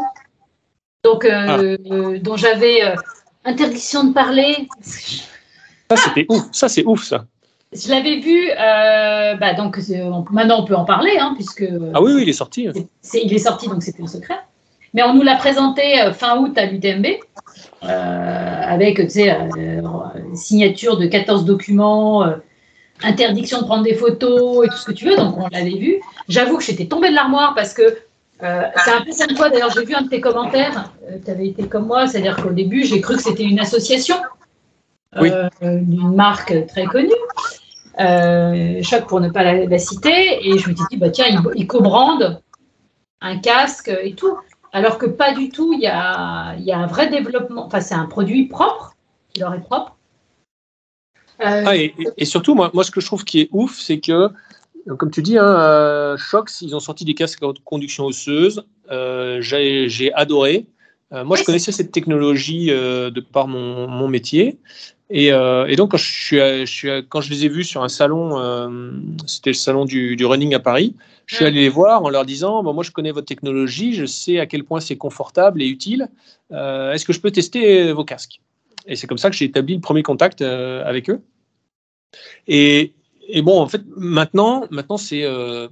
donc, euh, ah. dont j'avais euh, interdiction de parler. Ça, c'était ouf. Ça, c'est ouf, ça. Je l'avais vu, bah, donc maintenant on peut en parler, hein, puisque. Ah oui, oui, il est sorti. il est sorti, donc c'était un secret. Mais on nous l'a présenté fin août à l'UTMB. Euh, avec tu sais, signature de 14 documents, interdiction de prendre des photos et tout ce que tu veux. Donc on l'avait vu. J'avoue que j'étais tombée de l'armoire parce que c'est un peu ça toi. D'ailleurs, j'ai vu un de tes commentaires. tu avais été comme moi, c'est-à-dire qu'au début, j'ai cru que c'était une association d'une marque très connue. choc pour ne pas la, citer. Et je me suis dit, bah, tiens, il, il co-brande un casque et tout. Alors que pas du tout, il y a, il y a un vrai développement. Enfin, c'est un produit propre, qui leur est propre. Euh, ah, et, surtout, moi, moi, ce que je trouve qui est ouf, c'est que, comme tu dis, hein, euh, Shox, ils ont sorti des casques à conduction osseuse. Euh, j'ai adoré. moi, je connaissais cette technologie de par mon, mon métier. Et, et, donc, quand je, suis, je suis, quand je les ai vus sur un salon, c'était le salon du, du, running à Paris, je suis allé les voir en leur disant bon, Moi, je connais votre technologie, je sais à quel point c'est confortable et utile. Est-ce que je peux tester vos casques? Et c'est comme ça que j'ai établi le premier contact euh, avec eux. Et, bon, en fait, maintenant, maintenant c'est euh,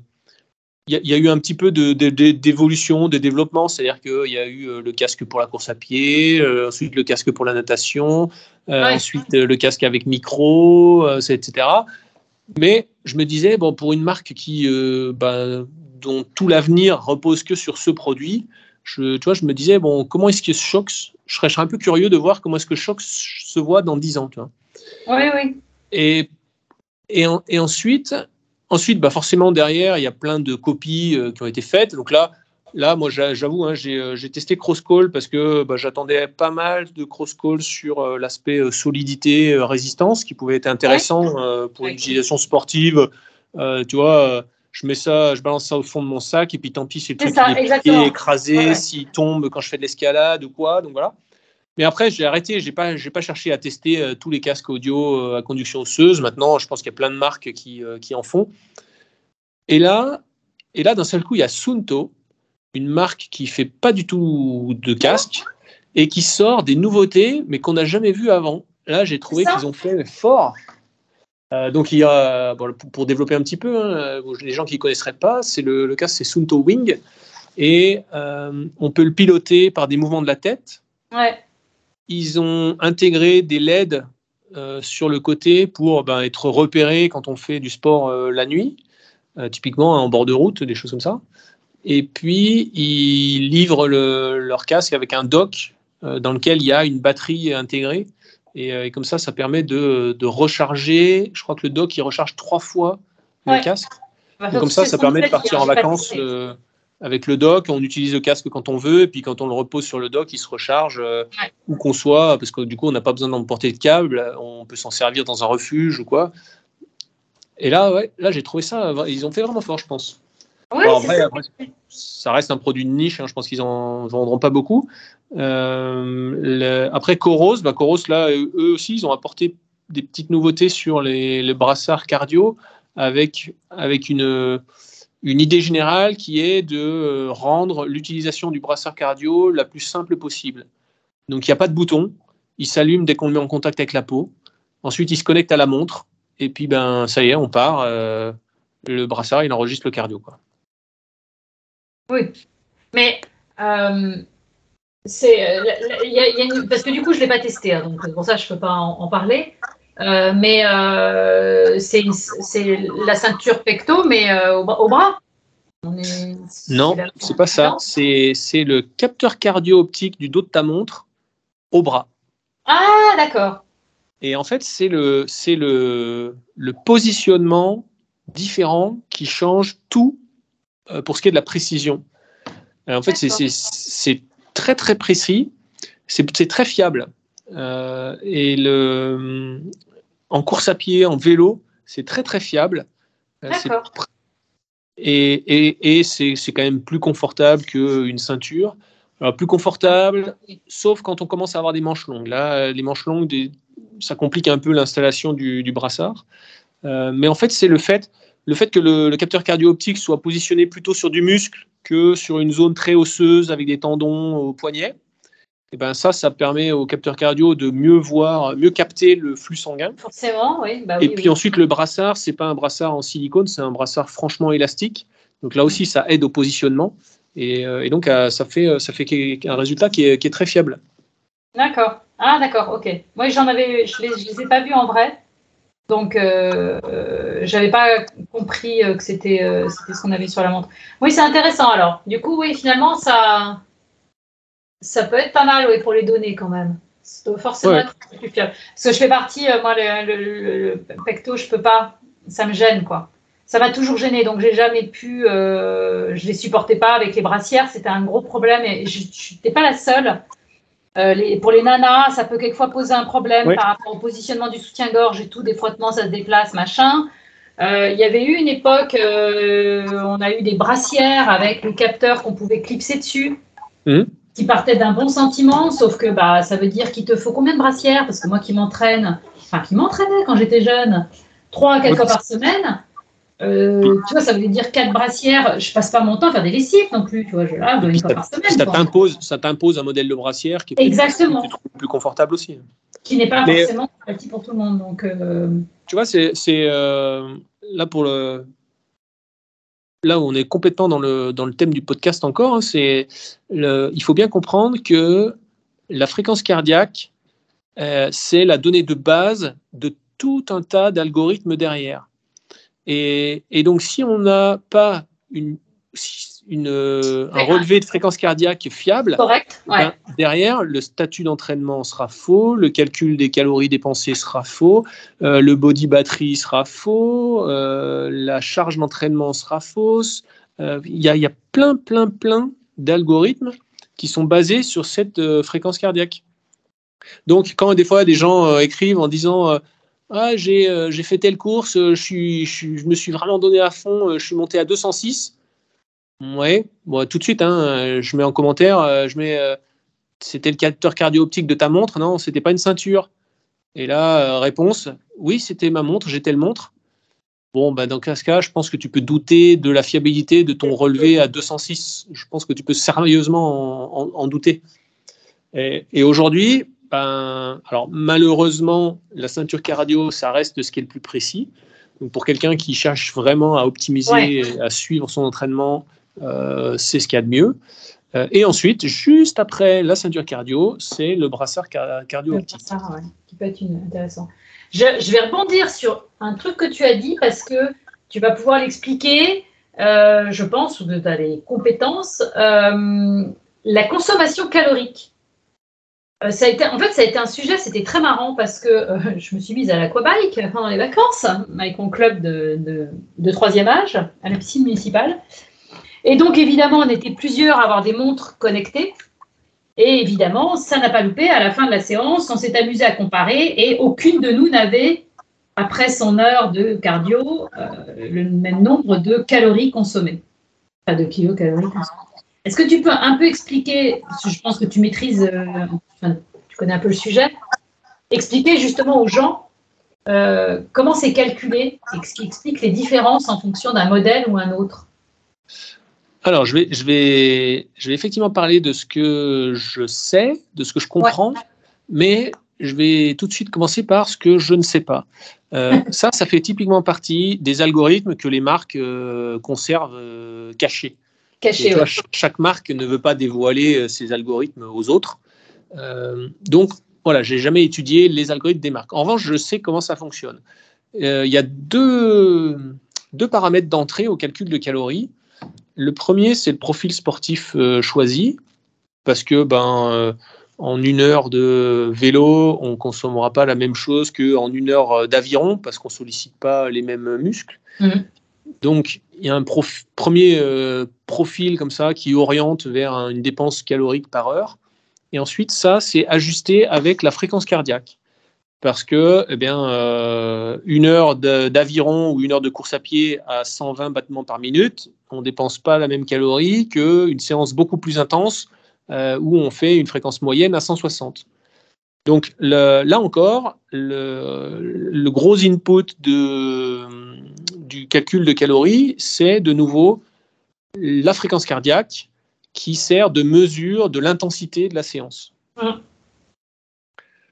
il y, a eu un petit peu d'évolution, de, développement, c'est-à-dire qu'il y a eu euh, le casque pour la course à pied, ensuite le casque pour la natation, ensuite le casque avec micro, etc. Mais je me disais, bon, pour une marque qui, ben, dont tout l'avenir repose que sur ce produit, je, tu vois, je me disais, bon, comment est-ce que Shox, je serais, un peu curieux de voir comment est-ce que Shox se voit dans 10 ans, tu vois. Oui, oui. Et, et, et ensuite, ensuite bah forcément, derrière, il y a plein de copies euh, qui ont été faites. Donc là, là moi, j'avoue, hein, euh, j'ai testé Crosscall parce que bah, j'attendais pas mal de Crosscall sur euh, l'aspect solidité, résistance, qui pouvait être intéressant pour une utilisation sportive. tu vois je mets ça, je balance ça au fond de mon sac et puis tant pis si le truc est écrasé, s'il tombe quand je fais de l'escalade ou quoi. Donc voilà. Mais après, j'ai arrêté, j'ai pas, j'ai pas cherché à tester euh, tous les casques audio euh, à conduction osseuse. Maintenant, je pense qu'il y a plein de marques qui, euh, qui en font. Et là, et là, d'un seul coup, il y a Sunto, une marque qui fait pas du tout de casque et qui sort des nouveautés, mais qu'on n'a jamais vues avant. Là, j'ai trouvé qu'ils ont fait fort. Euh, donc il y a, pour, développer un petit peu, hein, les gens qui ne connaisseraient pas, c'est le, cas c'est Sunto Wing et euh, on peut le piloter par des mouvements de la tête. Ils ont intégré des LED euh, sur le côté pour ben, être repérés quand on fait du sport la nuit, typiquement en bord de route, des choses comme ça. Et puis ils livrent leur casque avec un dock dans lequel il y a une batterie intégrée euh, et, comme ça, ça permet de, recharger. Je crois que le dock, il recharge trois fois le casque. comme ça, ça permet de partir en vacances euh, avec le dock. On utilise le casque quand on veut. Et puis quand on le repose sur le dock, il se recharge euh, où qu'on soit. Parce que du coup, on n'a pas besoin d'emporter de câble. On peut s'en servir dans un refuge ou quoi. Et là, ouais, là j'ai trouvé ça. Ils ont fait vraiment fort, je pense ça reste un produit de niche. Hein, je pense qu'ils en vendront pas beaucoup. Euh, après Coros, bah Coros là, eux aussi, ils ont apporté des petites nouveautés sur les, brassards cardio avec avec une une idée générale qui est de euh, rendre l'utilisation du brassard cardio la plus simple possible. Donc il n'y a pas de bouton, il s'allume dès qu'on le met en contact avec la peau. Ensuite, il se connecte à la montre et puis ben ça y est, on part. Euh, le brassard, il enregistre le cardio quoi. Oui, mais euh, c'est euh, parce que du coup je l'ai pas testé, hein, donc pour ça je peux pas en, parler. Euh, mais c'est la ceinture pecto, mais au, bras. non, c'est pas ça. C'est le capteur cardio-optique du dos de ta montre au bras. Ah, d'accord. Et en fait, c'est le, le, le positionnement différent qui change tout euh, pour ce qui est de la précision. en fait, c'est très très précis, c'est très fiable. Euh, et le, en course à pied, en vélo, c'est très très fiable. Euh, et, et, et c'est quand même plus confortable qu'une ceinture. Alors, plus confortable, sauf quand on commence à avoir des manches longues. Là, les manches longues, ça complique un peu l'installation du, du, brassard. mais en fait, c'est le fait le fait que le, capteur cardio-optique soit positionné plutôt sur du muscle que sur une zone très osseuse avec des tendons au poignet, et eh ben ça, ça permet au capteur cardio de mieux voir, mieux capter le flux sanguin. Forcément, oui. Bah et puis ensuite, le brassard, c'est pas un brassard en silicone, c'est un brassard franchement élastique. Donc là aussi, ça aide au positionnement. Et, euh, donc, euh, ça fait, ça fait un résultat qui est, très fiable. D'accord. Ah, d'accord, ok. Moi, j'en avais, je ne les, les, ai pas vus en vrai. Donc, euh, euh, j'avais pas compris que c'était euh, ce qu'on avait sur la montre. Oui, c'est intéressant alors. Du coup, oui, finalement, ça, ça peut être pas mal oui, pour les données quand même. Ça doit forcément être plus fiable. Parce que je fais partie, euh, moi, le, le, le, pecto, je peux pas. Ça me gêne, quoi. Ça m'a toujours gêné, donc j'ai jamais pu. Euh, je les supportais pas avec les brassières, c'était un gros problème et je n'étais pas la seule. Euh, les, pour les nanas, ça peut quelquefois poser un problème par rapport au positionnement du soutien-gorge et tout. Des frottements, ça se déplace, machin. Euh, il y avait eu une époque, euh, on a eu des brassières avec le capteur qu'on pouvait clipser dessus, mmh. qui partait d'un bon sentiment, sauf que bah, ça veut dire qu'il te faut combien de brassières? Parce que moi qui m'entraîne, enfin qui m'entraînais quand j'étais jeune, trois à quatre fois par semaine, euh, tu vois, ça veut dire quatre brassières. Je passe pas mon temps à faire des lessives non plus. Tu vois, je lave une fois par semaine. Ça t'impose, ça t'impose un modèle de brassière qui est Exactement. Plus, plus, confortable aussi. Qui n'est pas forcément petit pour tout le monde. Donc, euh... tu vois, c'est, c'est euh, là pour le. Là où on est complètement dans le, dans le thème du podcast encore, hein, c'est le, il faut bien comprendre que la fréquence cardiaque, euh, c'est la donnée de base de tout un tas d'algorithmes derrière. Et, et, donc, si on n'a pas une, une, un relevé de fréquence cardiaque fiable, Correct, ouais. ben, derrière, le statut d'entraînement sera faux, le calcul des calories dépensées sera faux, euh, le body battery sera faux, euh, la charge d'entraînement sera fausse. Il euh, y, y, a plein, plein, plein d'algorithmes qui sont basés sur cette euh, fréquence cardiaque. Donc, quand des fois des gens euh, écrivent en disant ah, j'ai euh, fait telle course, je, suis, je, me suis vraiment donné à fond, euh, je suis monté à 206. Ouais, tout de suite, hein, je mets en commentaire, euh, je mets c'était le capteur cardio-optique de ta montre, non, c'était pas une ceinture. Et là, réponse, oui, c'était ma montre, j'ai telle montre. Bon, bah, dans ce cas, je pense que tu peux douter de la fiabilité de ton relevé à 206. Je pense que tu peux sérieusement en, douter. Et aujourd'hui, alors malheureusement, la ceinture cardio, ça reste ce qui est le plus précis. Donc pour quelqu'un qui cherche vraiment à optimiser, ouais. à suivre son entraînement, euh, c'est ce qu'il y a de mieux. Euh, et ensuite, juste après la ceinture cardio, c'est le brassard cardio optique. Le brassard, ouais, qui peut être une, intéressant. Je, je, vais rebondir sur un truc que tu as dit parce que tu vas pouvoir l'expliquer, euh, je pense, ou tu as les compétences. La consommation calorique. Euh, ça a été, en fait, ça a été un sujet, c'était très marrant parce que euh, je me suis mise à l'aquabike pendant les vacances avec mon club de, de, troisième âge à la piscine municipale. Et donc, évidemment, on était plusieurs à avoir des montres connectées. Et évidemment, ça n'a pas loupé. À la fin de la séance, on s'est amusé à comparer et aucune de nous n'avait, après son heure de cardio, euh, le même nombre de calories consommées. Pas de kilocalories consommées. Est-ce que tu peux un peu expliquer, parce que je pense que tu maîtrises, euh, enfin, tu connais un peu le sujet, expliquer justement aux gens euh, comment c'est calculé et ce qui explique les différences en fonction d'un modèle ou un autre? Alors, je vais, je, vais, je vais effectivement parler de ce que je sais, de ce que je comprends, ouais. mais je vais tout de suite commencer par ce que je ne sais pas. Euh, ça, ça fait typiquement partie des algorithmes que les marques conservent cachés. Caché, chaque marque ne veut pas dévoiler ses algorithmes aux autres. Euh, donc, voilà, j'ai jamais étudié les algorithmes des marques. En revanche, je sais comment ça fonctionne. Euh, il y a deux, deux paramètres d'entrée au calcul de calories. Le premier, c'est le profil sportif euh, choisi, parce que ben, en une heure de vélo, on consommera pas la même chose qu'en une heure d'aviron, parce qu'on sollicite pas les mêmes muscles. Mmh. Donc, il y a un premier euh, profil comme ça qui oriente vers un, une dépense calorique par heure. Et ensuite, ça, c'est ajusté avec la fréquence cardiaque. Parce que, eh bien, euh, une heure d'aviron ou une heure de course à pied à 120 battements par minute, on ne dépense pas la même calorie qu'une séance beaucoup plus intense euh, où on fait une fréquence moyenne à 160. Donc là encore, le, gros input de, du calcul de calories, c'est de nouveau la fréquence cardiaque qui sert de mesure de l'intensité de la séance. Mmh.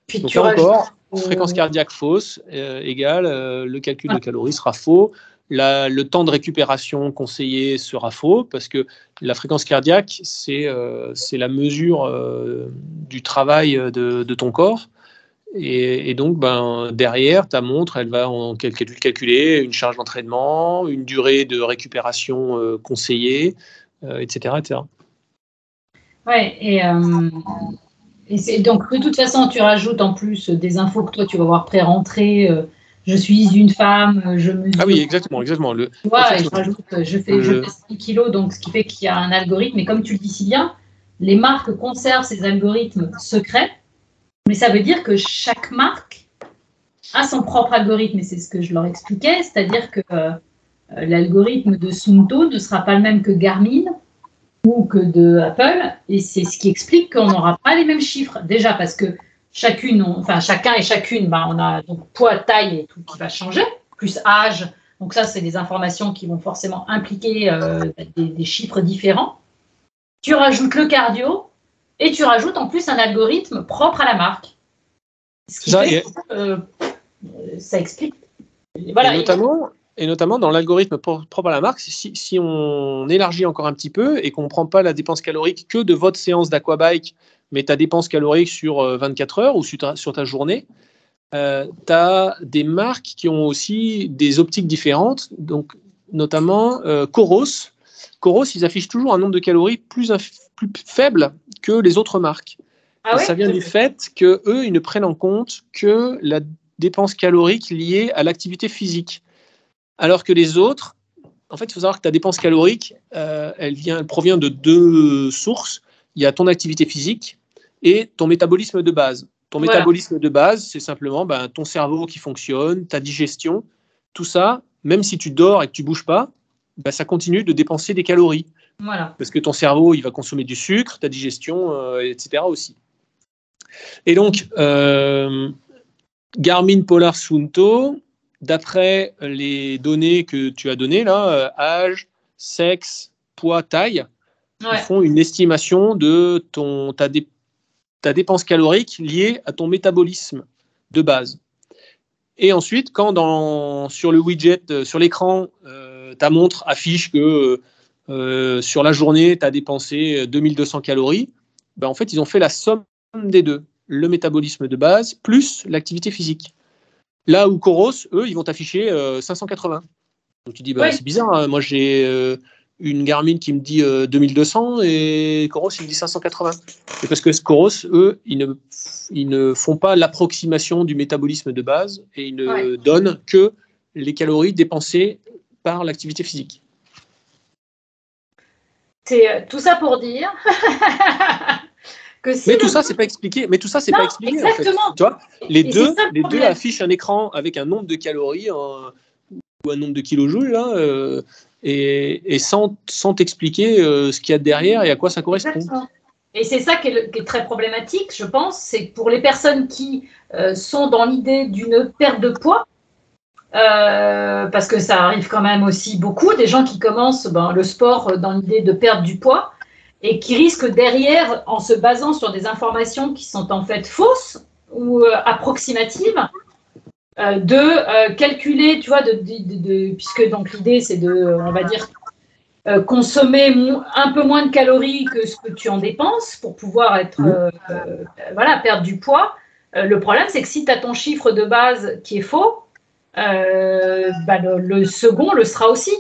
Puis Donc là encore, fréquence cardiaque fausse euh, égale euh, le calcul de calories sera faux. le temps de récupération conseillé sera faux parce que la fréquence cardiaque, c'est euh, la mesure euh, du travail de, ton corps. Et, donc, ben, derrière, ta montre, elle va en calculer une charge d'entraînement, une durée de récupération euh, conseillée, etc., etc. Ouais, et, et donc de toute façon, tu rajoutes en plus des infos que toi tu vas voir pré-rentrer je suis une femme, je mesure. Ah oui, exactement, exactement. Le, je rajoute, je fais, je fais 6 kilos, donc ce qui fait qu'il y a un algorithme. Et comme tu le dis si bien, les marques conservent ces algorithmes secrets, mais ça veut dire que chaque marque a son propre algorithme, et c'est ce que je leur expliquais, c'est-à-dire que euh, l'algorithme de Sunto ne sera pas le même que Garmin ou que de Apple, et c'est ce qui explique qu'on n'aura pas les mêmes chiffres. Déjà parce que chacune, enfin chacun et chacune, ben, on a donc poids, taille et tout qui va changer, plus âge. Donc ça, c'est des informations qui vont forcément impliquer euh, des, chiffres différents. Tu rajoutes le cardio et tu rajoutes en plus un algorithme propre à la marque. Ce qui ça, fait, euh, ça explique. Voilà. Et notamment, et notamment dans l'algorithme propre à la marque, si, si, on élargit encore un petit peu et qu'on ne prend pas la dépense calorique que de votre séance d'aquabike mais ta dépense calorique sur 24 euh, heures ou sur ta, journée, euh, tu as des marques qui ont aussi des optiques différentes, donc notamment euh, Coros. Coros, ils affichent toujours un nombre de calories plus, plus faible que les autres marques. Ah ça vient du fait que eux, ils ne prennent en compte que la dépense calorique liée à l'activité physique. Alors que les autres, en fait, il faut savoir que ta dépense calorique, elle, vient, elle provient de deux sources. Il y a ton activité physique et ton métabolisme de base. Ton métabolisme de base, c'est simplement ben, ton cerveau qui fonctionne, ta digestion, tout ça, même si tu dors et que tu bouges pas, ben, ça continue de dépenser des calories. Voilà. Parce que ton cerveau, il va consommer du sucre, ta digestion, euh, etc. aussi. Et donc, euh, Garmin Polar Sunto, d'après les données que tu as données, là, euh, âge, sexe, poids, taille, ils font une estimation de ton, ta, ta dépense calorique liée à ton métabolisme de base. Et ensuite, quand dans, sur le widget, sur l'écran, euh, ta montre affiche que euh, sur la journée, tu as dépensé 2200 calories, ben en fait, ils ont fait la somme des deux, le métabolisme de base plus l'activité physique. Là où Coros, eux, ils vont t'afficher 580. Donc tu dis, bah, c'est bizarre, hein. moi j'ai une Garmin qui me dit 2200 euh, et Coros il me dit 580. C'est parce que Coros, eux, ils ne, ils ne font pas l'approximation du métabolisme de base et ils ne donnent que les calories dépensées par l'activité physique. C'est euh, tout ça pour dire que Mais tout ça, c'est pas expliqué. Mais tout ça, c'est pas expliqué. Exactement. Tu vois, les deux, les deux affichent un écran avec un nombre de calories ou un nombre de kilojoules là. Euh, et, sans, sans t'expliquer euh, ce qu'il y a derrière et à quoi ça correspond. Et c'est ça qui est, très problématique, je pense, c'est pour les personnes qui euh, sont dans l'idée d'une perte de poids, euh, parce que ça arrive quand même aussi beaucoup, des gens qui commencent ben, le sport dans l'idée de perdre du poids et qui risquent derrière, en se basant sur des informations qui sont en fait fausses ou approximatives, euh, de euh, calculer, tu vois, de, puisque donc l'idée c'est de, on va dire, euh, consommer un peu moins de calories que ce que tu en dépenses pour pouvoir être, voilà, perdre du poids. le problème c'est que si tu as ton chiffre de base qui est faux, bah, le, second le sera aussi.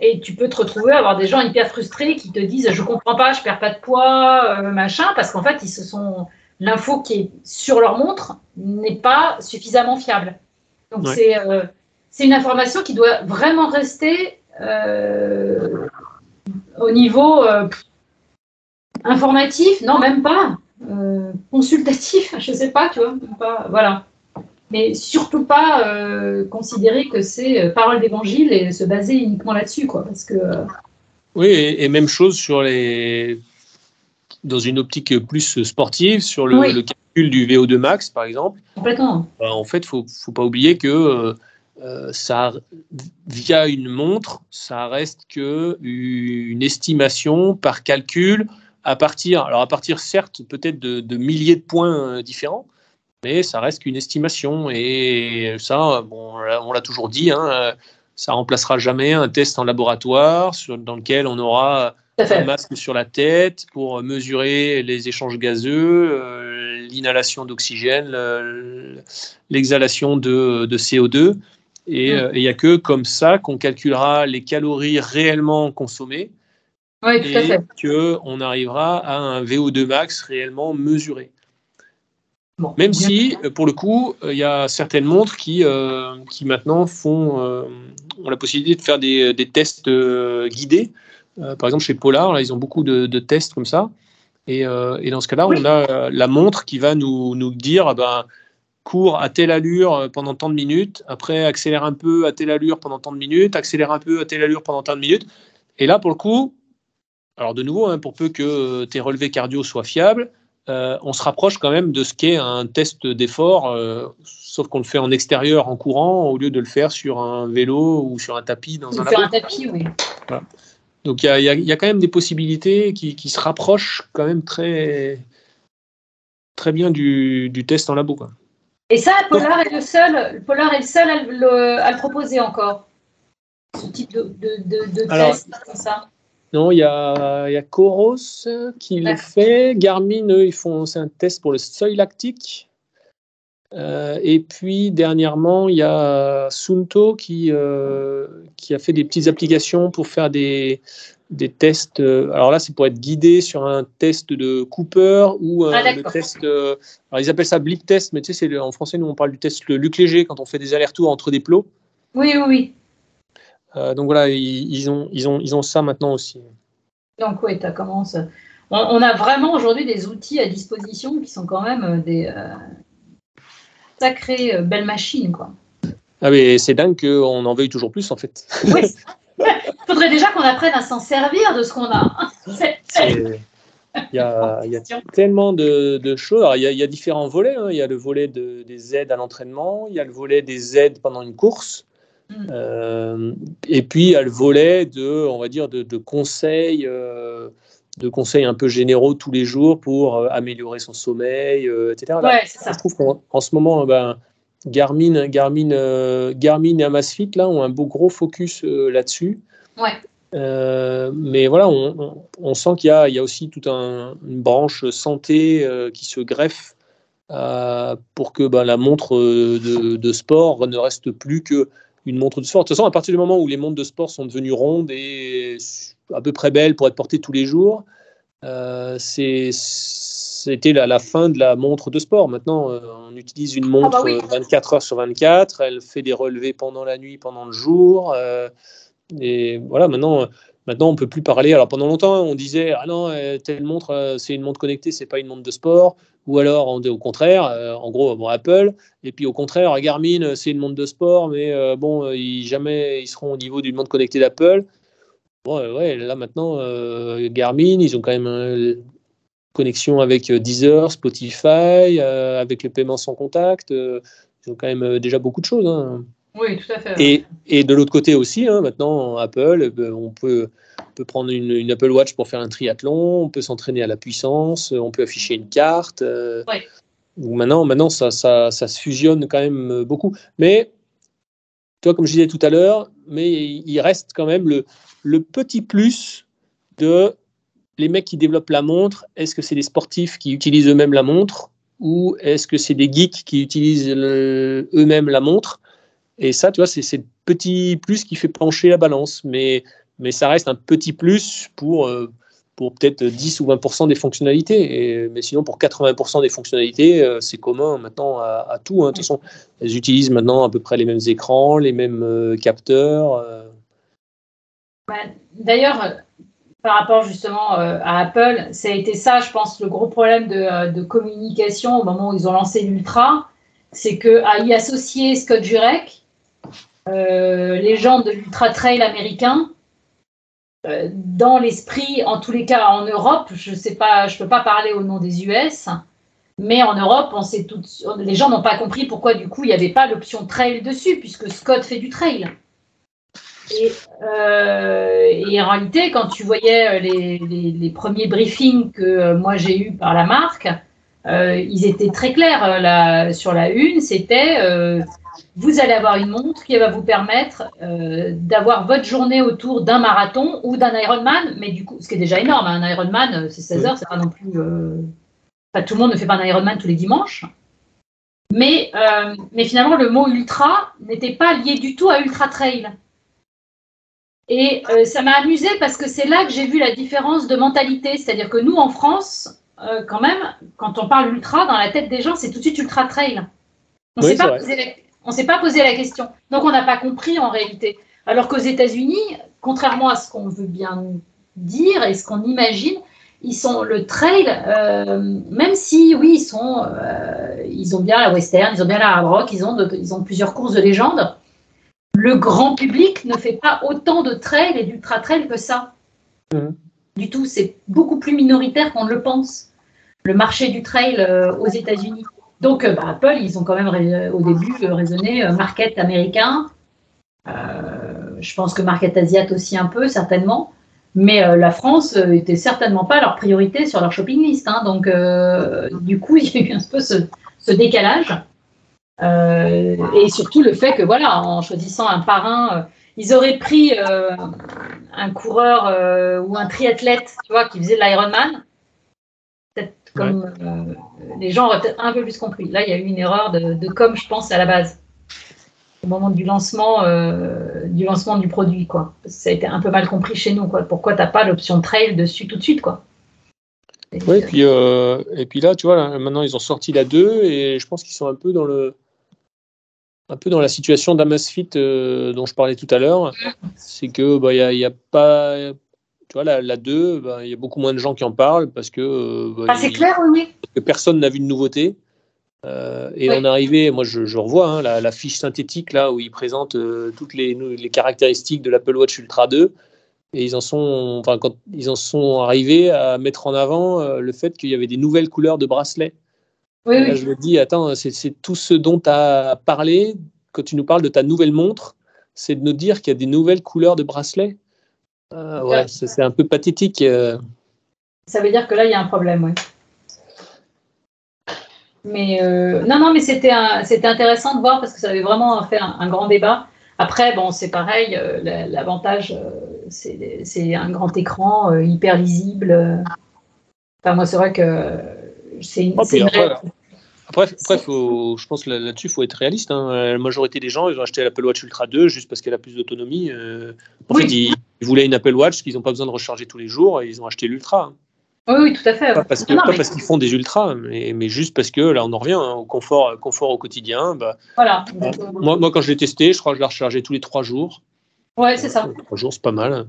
Et tu peux te retrouver à avoir des gens hyper frustrés qui te disent je comprends pas, je perds pas de poids, machin, parce qu'en fait ils se sont l'info qui est sur leur montre n'est pas suffisamment fiable. Donc euh, c'est une information qui doit vraiment rester euh, au niveau euh, informatif, non même pas consultatif, je ne sais pas, tu vois, pas, voilà. Mais surtout pas considérer que c'est parole d'évangile et se baser uniquement là-dessus, quoi, parce que. Oui, et, même chose sur les dans une optique plus sportive, sur le, le du VO2 max, par exemple, Complètement. Bah, en fait, il ne faut, pas oublier que euh, euh, ça, via une montre, ça reste que une estimation par calcul à partir, alors à partir certes peut-être de, milliers de points euh, différents, mais ça reste qu'une estimation. Et ça, bon, on l'a toujours dit, hein, ça remplacera jamais un test en laboratoire sur, dans lequel on aura un masque sur la tête pour mesurer les échanges gazeux, euh, l'inhalation d'oxygène, l'exhalation de, de, CO2. Et mm. il n'y a que comme ça qu'on calculera les calories réellement consommées oui, tout et qu'on arrivera à un VO2 max réellement mesuré. Même si, euh, pour le coup, euh, il y a certaines montres qui, euh, qui maintenant font, ont la possibilité de faire des, des tests guidés. par exemple, chez Polar, là, ils ont beaucoup de, de tests comme ça. Et, et dans ce cas-là, on a la montre qui va nous, nous dire ah ben, cours à telle allure pendant tant de minutes, après accélère un peu à telle allure pendant tant de minutes, accélère un peu à telle allure pendant tant de minutes. Et là, pour le coup, alors de nouveau, hein, pour peu que tes relevés cardio soient fiables, euh, on se rapproche quand même de ce qu'est un test d'effort, euh, sauf qu'on le fait en extérieur, en courant, au lieu de le faire sur un vélo ou sur un tapis dans un Sur un tapis, oui. Donc il y, a, quand même des possibilités qui, se rapprochent quand même très, très bien du, test en labo. Quoi. Et ça, Polar est le seul, Polar est le seul à le, proposer encore, ce type de, test comme ça? Non, il y a, y Coros qui le fait. Garmin, eux, ils font un test pour le seuil lactique. Euh, et puis dernièrement, il y a Sunto qui, euh, qui a fait des petites applications pour faire des, des tests. Euh, alors là, c'est pour être guidé sur un test de Cooper ou un ah, test. alors ils appellent ça blip test, mais tu sais, en français, nous on parle du test le Luc Léger quand on fait des allers-retours entre des plots. Oui, oui, oui. Euh, donc voilà, ils, ont, ils, ont, ils ont ça maintenant aussi. Donc oui, tu commences. On, a vraiment aujourd'hui des outils à disposition qui sont quand même euh, des euh, sacrées belles machines. Quoi. Ah mais c'est dingue qu'on en veuille toujours plus en fait. Oui. Il faudrait déjà qu'on apprenne à s'en servir de ce qu'on a. Il y, a, il y a, tellement de, choses. il, y a, différents volets. Hein. Il y a le volet des aides à l'entraînement, il y a le volet des aides pendant une course. Euh, et puis, elle volait de, on va dire, de, conseils, euh, de conseils un peu généraux tous les jours pour euh, améliorer son sommeil, etc. Je trouve qu'en ce moment, ben, Garmin, Garmin, Garmin et Amazfit là ont un beau gros focus là-dessus. mais voilà, on, sent qu'il y, y a, aussi toute un, une branche santé qui se greffe pour que ben, la montre de, de, sport ne reste plus que une montre de sport. De toute façon, à partir du moment où les montres de sport sont devenues rondes et à peu près belles pour être portées tous les jours, euh, c'était la, la, fin de la montre de sport. Maintenant, euh, on utilise une montre 24 ah bah heures sur 24, elle fait des relevés pendant la nuit, pendant le jour. Euh, et voilà, maintenant, maintenant on peut plus parler. Alors pendant longtemps, on disait ah non, telle montre, c'est une montre connectée, c'est pas une montre de sport. Ou alors, on, au contraire, euh, en gros, bon, Apple, et puis au contraire, Garmin, euh, c'est une montre de sport, mais euh, bon, ils, jamais ils seront au niveau d'une montre connectée d'Apple. Bon, ouais, là maintenant, Garmin, ils ont quand même une connexion avec Deezer, Spotify, avec le paiement sans contact. ils ont quand même déjà beaucoup de choses. Hein. Oui, tout à fait. Et, et de l'autre côté aussi, hein, maintenant, Apple, on peut peut prendre une, Apple Watch pour faire un triathlon, on peut s'entraîner à la puissance, on peut afficher une carte. Euh, maintenant, maintenant ça, ça, ça, se fusionne quand même euh, beaucoup. Mais, toi, comme je disais tout à l'heure, mais il reste quand même le, le petit plus de les mecs qui développent la montre. Est-ce que c'est des sportifs qui utilisent eux-mêmes la montre ou est-ce que c'est des geeks qui utilisent eux-mêmes la montre? Et ça, tu vois, c'est le petit plus qui fait pencher la balance. Mais mais ça reste un petit plus pour, euh, pour peut-être 10 ou 20% des fonctionnalités. Et, mais sinon, pour 80% des fonctionnalités, euh, c'est commun maintenant à, tout. Hein. De toute façon, elles utilisent maintenant à peu près les mêmes écrans, les mêmes euh, capteurs. Bah, d'ailleurs, par rapport justement à Apple, ça a été ça, je pense, le gros problème de, communication au moment où ils ont lancé l'Ultra, c'est qu'à y associer Scott Jurek, les gens de l'Ultra Trail américain, dans l'esprit, en tous les cas en Europe, je sais pas, je peux pas parler au nom des US, mais en Europe, les gens n'ont pas compris pourquoi du coup il n'y avait pas l'option trail dessus, puisque Scott fait du trail. Et, euh, en réalité, quand tu voyais les, premiers briefings que euh, moi j'ai eus par la marque, ils étaient très clairs. sur la une, c'était vous allez avoir une montre qui va vous permettre euh, d'avoir votre journée autour d'un marathon ou d'un Ironman, mais du coup, ce qui est déjà énorme, hein, un Ironman, euh, c'est 16 heures, c'est pas non plus. Enfin, tout le monde ne fait pas un Ironman tous les dimanches. Mais, mais finalement, le mot ultra n'était pas lié du tout à ultra trail. Et ça m'a amusé parce que c'est là que j'ai vu la différence de mentalité. C'est-à-dire que nous, en France, euh, quand même, quand on parle ultra, dans la tête des gens, c'est tout de suite ultra trail. On ne s'est pas, posé la question. Donc, on n'a pas compris en réalité. Alors qu'aux États-Unis, contrairement à ce qu'on veut bien dire et ce qu'on imagine, ils sont le trail, euh, même si, oui, ils, sont, euh, ils ont bien la western, ils ont bien la hard rock, ils ont, ils ont plusieurs courses de légende. Le grand public ne fait pas autant de trail et d'ultra trail que ça. Mmh. Du tout, c'est beaucoup plus minoritaire qu'on ne le pense le marché du trail euh, aux États-Unis. Donc, euh, bah, Apple, ils ont quand même au début euh, raisonné market américain. je pense que market asiate aussi un peu, certainement. Mais la France était certainement pas leur priorité sur leur shopping list. Hein. donc, du coup, il y a eu un peu ce, décalage. et surtout le fait que, voilà, en choisissant un parrain, ils auraient pris un coureur ou un triathlète, tu vois, qui faisait de l'Ironman comme euh, les gens auraient peut-être un peu plus compris. Là, il y a eu une erreur de, com, je pense, à la base, au moment du lancement, euh, du lancement du produit, quoi. Ça a été un peu mal compris chez nous, quoi. Pourquoi t'as pas l'option trail dessus tout de suite, quoi? oui, et puis, euh, et puis là, tu vois, maintenant ils ont sorti la 2 et je pense qu'ils sont un peu dans le un peu dans la situation d'Amazfit dont je parlais tout à l'heure. C'est que bah, il n'y a, a, pas tu vois, la, 2, ben, il y a beaucoup moins de gens qui en parlent parce que, euh, ben, ah, c'est clair, oui. que personne n'a vu de nouveauté. Euh, et on est arrivé, moi je, revois hein, la, fiche synthétique là où ils présentent euh, toutes les, les, caractéristiques de l'Apple Watch Ultra 2 et ils en sont, enfin, quand ils en sont arrivés à mettre en avant le fait qu'il y avait des nouvelles couleurs de bracelets. Oui, là, je me dis, attends, c'est tout ce dont tu as parlé quand tu nous parles de ta nouvelle montre, c'est de nous dire qu'il y a des nouvelles couleurs de bracelets. Ah, ouais, c'est un peu pathétique. Euh. Ça veut dire que là, il y a un problème, oui. Mais euh, non, non, mais c'était intéressant de voir parce que ça avait vraiment fait un, grand débat. Après, bon, c'est pareil, euh, l'avantage, c'est un grand écran hyper lisible. Enfin, moi, c'est vrai que c'est une, oh, après, je pense là-dessus, il faut être réaliste. Hein. La majorité des gens, ils ont acheté l'Apple Watch Ultra 2 juste parce qu'elle a plus d'autonomie. Euh. en fait, ils, voulaient une Apple Watch qu'ils n'ont pas besoin de recharger tous les jours et ils ont acheté l'Ultra. Oui, oui, tout à fait. Pas parce, qu'ils font des ultras, mais, juste parce que là, on en revient hein, au confort, confort au quotidien. Bah, voilà. moi, moi, quand je l'ai testé, je crois que je l'ai rechargé tous les trois jours. Ouais, c'est ça. Trois jours, c'est pas mal.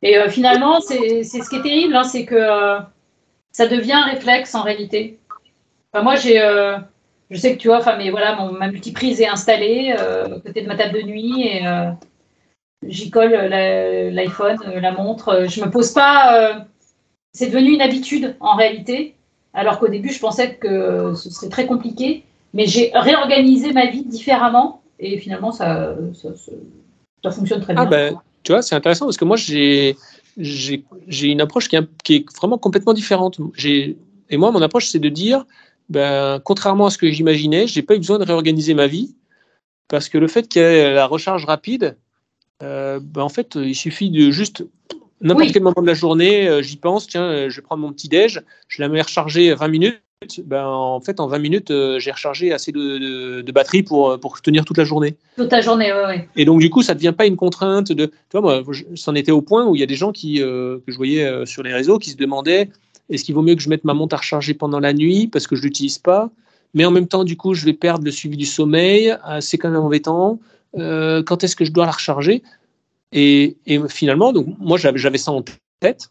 Et euh, finalement, c'est ce qui est terrible, hein, c'est que euh, ça devient un réflexe en réalité moi, j'ai, euh, je sais que tu vois, enfin, mais voilà, mon, ma multiprise est installée euh, à côté de ma table de nuit et euh, j'y colle l'iPhone, la, montre. Je me pose pas. c'est devenu une habitude en réalité, alors qu'au début, je pensais que ce serait très compliqué. Mais j'ai réorganisé ma vie différemment et finalement, ça, ça, fonctionne très ah, bien. Ben, tu vois, c'est intéressant parce que moi, j'ai j'ai une approche qui est, qui est, vraiment complètement différente. Et moi, mon approche, c'est de dire, ben, contrairement à ce que j'imaginais, j'ai pas eu besoin de réorganiser ma vie parce que le fait qu'il y ait la recharge rapide, euh, ben, en fait, il suffit de juste n'importe quel moment de la journée, euh, j'y pense, tiens, euh, je vais prendre mon petit déj, je la mets recharger 20 minutes. Ben, en fait, en 20 minutes, j'ai rechargé assez de, de, batterie pour, pour tenir toute la journée. Toute la journée, oui. Ouais. Et donc, du coup, ça ne devient pas une contrainte de. Tu vois, moi, c'en était au point où il y a des gens qui, que je voyais sur les réseaux qui se demandaient est-ce qu'il vaut mieux que je mette ma montre à recharger pendant la nuit parce que je ne l'utilise pas? Mais en même temps, du coup, je vais perdre le suivi du sommeil. Euh, c'est quand même embêtant. Euh, quand est-ce que je dois la recharger? Et, finalement, donc, moi, j'avais ça en tête.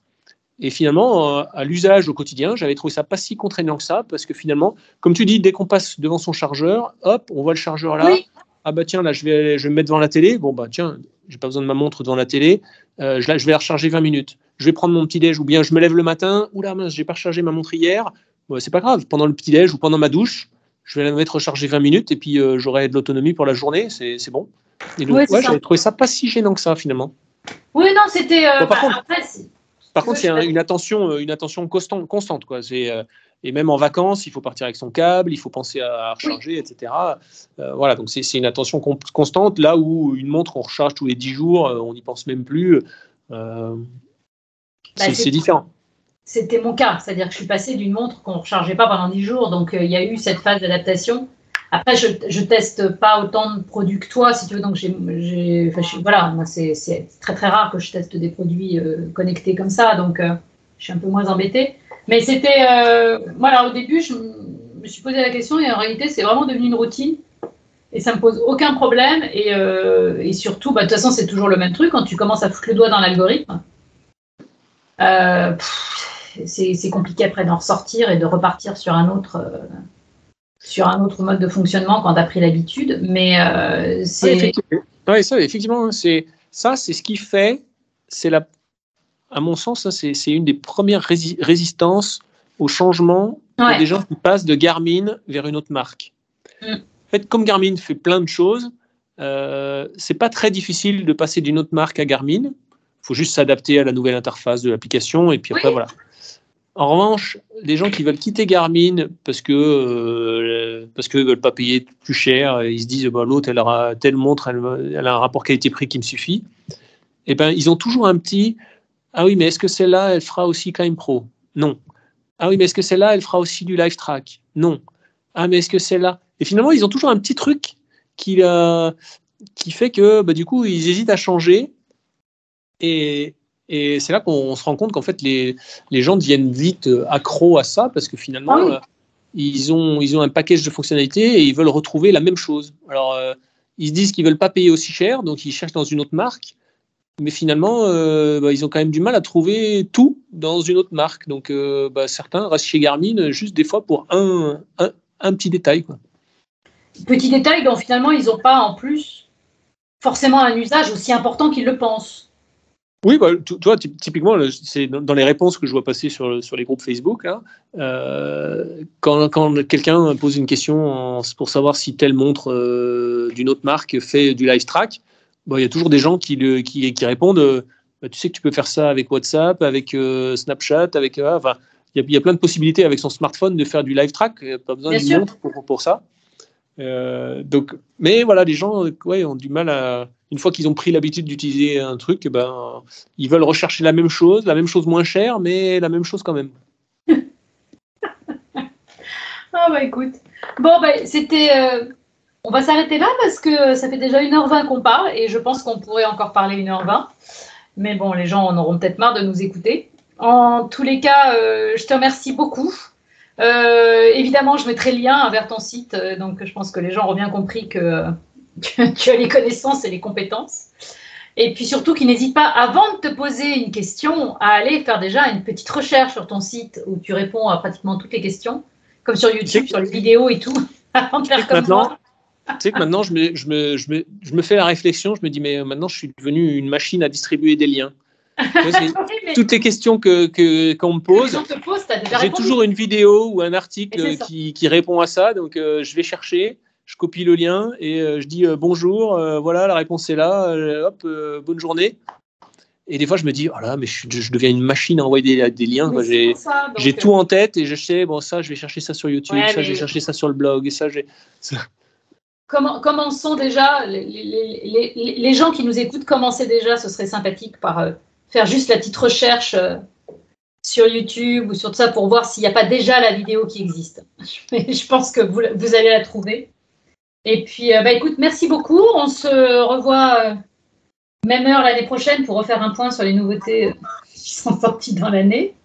Et finalement, euh, à l'usage au quotidien, j'avais trouvé ça pas si contraignant que ça, parce que finalement, comme tu dis, dès qu'on passe devant son chargeur, hop, on voit le chargeur là. Ah bah tiens, là, je vais, je vais me mettre devant la télé. Bon bah tiens, j'ai pas besoin de ma montre devant la télé. je, je vais la recharger 20 minutes je vais prendre mon petit déj ou bien je me lève le matin, oula mince, j'ai pas rechargé ma montre hier. Bon, c'est pas grave, pendant le petit déj ou pendant ma douche, je vais la mettre recharger 20 minutes et puis euh, j'aurai de l'autonomie pour la journée, c'est bon. Et donc, ouais, j'avais trouvé ça pas si gênant que ça finalement. Oui, non, c'était. Euh, par, contre, par contre, c'est une attention, euh, une attention constante, constante quoi. C'est et même en vacances, il faut partir avec son câble, il faut penser à recharger, etc. voilà, donc c'est une attention constante. Là où une montre, on recharge tous les 10 jours, on n'y pense même plus. Bah, c'est différent. C'était mon cas, c'est-à-dire que je suis passée d'une montre qu'on ne rechargeait pas pendant 10 jours, donc il y a eu cette phase d'adaptation. Après, je, ne teste pas autant de produits que toi, si tu veux. Donc, voilà, c'est, très très rare que je teste des produits euh, connectés comme ça. Donc, euh, je suis un peu moins embêtée. Mais c'était, euh, voilà, au début, je me suis posé la question et en réalité, c'est vraiment devenu une routine. Et ça me pose aucun problème. Et, et surtout, bah, de toute façon, c'est toujours le même truc. Quand tu commences à foutre le doigt dans l'algorithme, c'est compliqué après d'en ressortir et de repartir sur un autre sur un autre mode de fonctionnement quand tu as pris l'habitude. Mais euh, c'est. Oui, ça, effectivement, c'est ça, c'est ce qui fait, c'est la, à mon sens, c'est une des premières résistances au changement des gens qui passent de Garmin vers une autre marque. Mm. En fait, comme Garmin fait plein de choses, euh, c'est pas très difficile de passer d'une autre marque à Garmin. Il faut juste s'adapter à la nouvelle interface de l'application et puis après voilà. En revanche, les gens qui veulent quitter Garmin parce que euh, parce qu'ils veulent pas payer plus cher, ils se disent bah, l'autre elle aura telle montre, elle, a un rapport qualité-prix qui me suffit. Eh ben ils ont toujours un petit ah oui mais est-ce que celle-là elle fera aussi Climb Pro? Non. Ah oui mais est-ce que celle-là elle fera aussi du Live Track? Non. Ah mais est-ce que celle-là? Et finalement ils ont toujours un petit truc qui euh, qui fait que bah, du coup ils hésitent à changer et, et c'est là qu'on se rend compte qu'en fait, les, les, gens deviennent vite euh, accros à ça parce que finalement, ah euh, ils, ont, ils ont un package de fonctionnalités et ils veulent retrouver la même chose. Alors, euh, ils se disent qu'ils ne veulent pas payer aussi cher, donc ils cherchent dans une autre marque. Mais finalement, bah, ils ont quand même du mal à trouver tout dans une autre marque. Donc, bah, certains restent chez Garmin juste des fois pour un, un, un petit détail. Quoi. Petit détail dont finalement, ils n'ont pas en plus forcément un usage aussi important qu'ils le pensent. Oui, bah, toi, typiquement, c'est dans les réponses que je vois passer sur, sur les groupes Facebook. Hein, euh, quand, quand quelqu'un pose une question pour savoir si telle montre euh, d'une autre marque fait du live track, bah, il y a toujours des gens qui, le, qui, qui répondent euh, bah, Tu sais que tu peux faire ça avec WhatsApp, avec Snapchat, avec. enfin, il y, a, y, a plein de possibilités avec son smartphone de faire du live track. Pas besoin d'une montre pour, pour ça. donc, mais voilà, les gens ouais, ont du mal à une fois qu'ils ont pris l'habitude d'utiliser un truc, eh ben, ils veulent rechercher la même chose, la même chose moins chère, mais la même chose quand même. ah bah écoute. Bon, bah, c'était. Euh, on va s'arrêter là parce que ça fait déjà 1h20 qu'on parle et je pense qu'on pourrait encore parler 1h20. Mais bon, les gens en auront peut-être marre de nous écouter. En tous les cas, euh, je te remercie beaucoup. Euh, évidemment, je mettrai le lien vers ton site, donc je pense que les gens auront bien compris que tu as les connaissances et les compétences. Et puis surtout qu'il n'hésite pas, avant de te poser une question, à aller faire déjà une petite recherche sur ton site où tu réponds à pratiquement toutes les questions, comme sur YouTube, sur les vidéos et tout, avant de faire comme maintenant, Tu sais que maintenant, je me, je, me, je, me, je me, fais la réflexion, je me dis, mais maintenant, je suis devenu une machine à distribuer des liens. Toutes les questions que qu'on me pose, j'ai toujours une vidéo ou un article qui, qui, répond à ça, donc euh, je vais chercher je copie le lien et euh, je dis euh, bonjour, euh, voilà, la réponse est là, hop, bonne journée. Et des fois, je me dis, oh là, mais je, deviens une machine à envoyer des, liens. J'ai tout en tête et je sais, bon, ça, je vais chercher ça sur YouTube, ça, je vais chercher ça sur le blog, et ça, j'ai. Comment, commençons déjà, les, les, les, gens qui nous écoutent, commencez déjà, ce serait sympathique par faire juste la petite recherche sur YouTube ou sur tout ça pour voir s'il n'y a pas déjà la vidéo qui existe. je pense que vous, vous allez la trouver. Et puis, euh, bah, écoute, merci beaucoup. On se revoit euh, même heure l'année prochaine pour refaire un point sur les nouveautés euh, qui sont sorties dans l'année.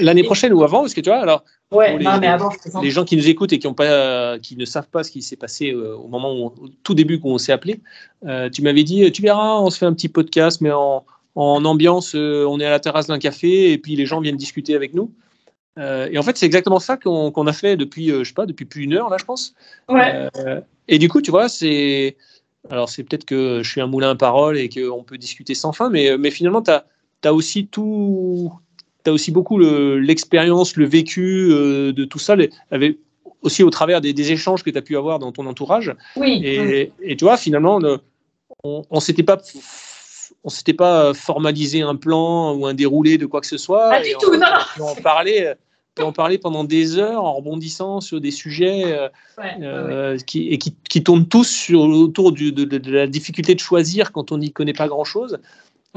l'année prochaine ou avant, parce que tu vois, alors. Ouais, les, mais avant, les gens qui nous écoutent et qui, ont pas, qui ne savent pas ce qui s'est passé au moment où, au tout début où on s'est appelé, tu m'avais dit, tu verras, on se fait un petit podcast, mais en, en ambiance, on est à la terrasse d'un café et puis les gens viennent discuter avec nous. Et en fait, c'est exactement ça qu'on a fait depuis, je sais pas, depuis plus une heure là, je pense. Ouais. Et du coup, tu vois, c'est. Alors, c'est peut-être que je suis un moulin à parole et qu'on peut discuter sans fin, mais, mais finalement, tu as, aussi tout. Tu as aussi beaucoup l'expérience, le, vécu euh, de tout ça, avec, aussi au travers des, échanges que tu as pu avoir dans ton entourage. Oui. Et, et tu vois, finalement, on ne s'était pas on s'était pas formalisé un plan ou un déroulé de quoi que ce soit. Pas du tout, non. On en parlait peut en parler pendant des heures en rebondissant sur des sujets Qui, et qui, tournent tous sur, autour de, la difficulté de choisir quand on n'y connaît pas grand-chose.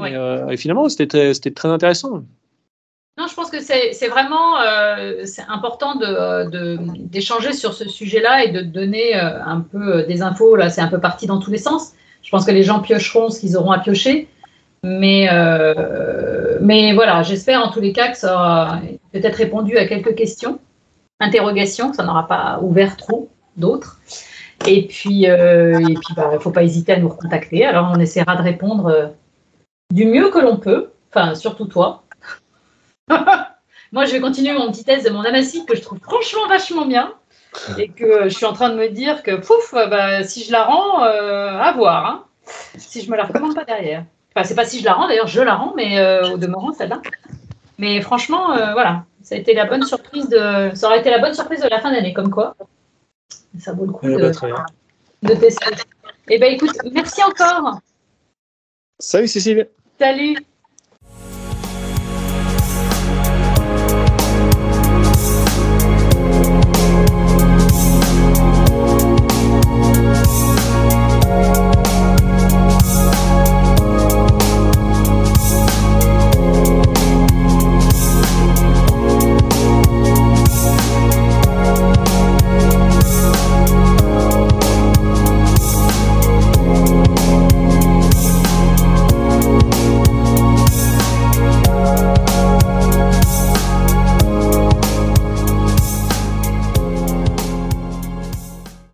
Et, finalement, c'était très intéressant. Non, je pense que c'est vraiment euh, important d'échanger de, sur ce sujet-là et de donner euh, un peu euh, des infos. Là, c'est un peu parti dans tous les sens. Je pense que les gens piocheront ce qu'ils auront à piocher. Mais, mais voilà, j'espère en tous les cas que ça aura peut-être répondu à quelques questions, interrogations, que ça n'aura pas ouvert trop d'autres. Et puis, il puis, bah, ne faut pas hésiter à nous recontacter. Alors, on essaiera de répondre du mieux que l'on peut. Enfin, surtout toi. Moi, je vais continuer mon petit test de mon Amazic que je trouve franchement vachement bien et que je suis en train de me dire que pouf, bah, si je la rends, euh, à voir. Hein. Si je me la recommande pas derrière. Enfin, c'est pas si je la rends, d'ailleurs, je la rends, mais euh, au demeurant, celle-là. Mais franchement, euh, voilà, ça a été la bonne surprise de, ça aurait été la bonne surprise de la fin d'année, comme quoi. Ça vaut le coup de, de, tester. Eh ben, écoute, merci encore. Salut Cécile. Salut.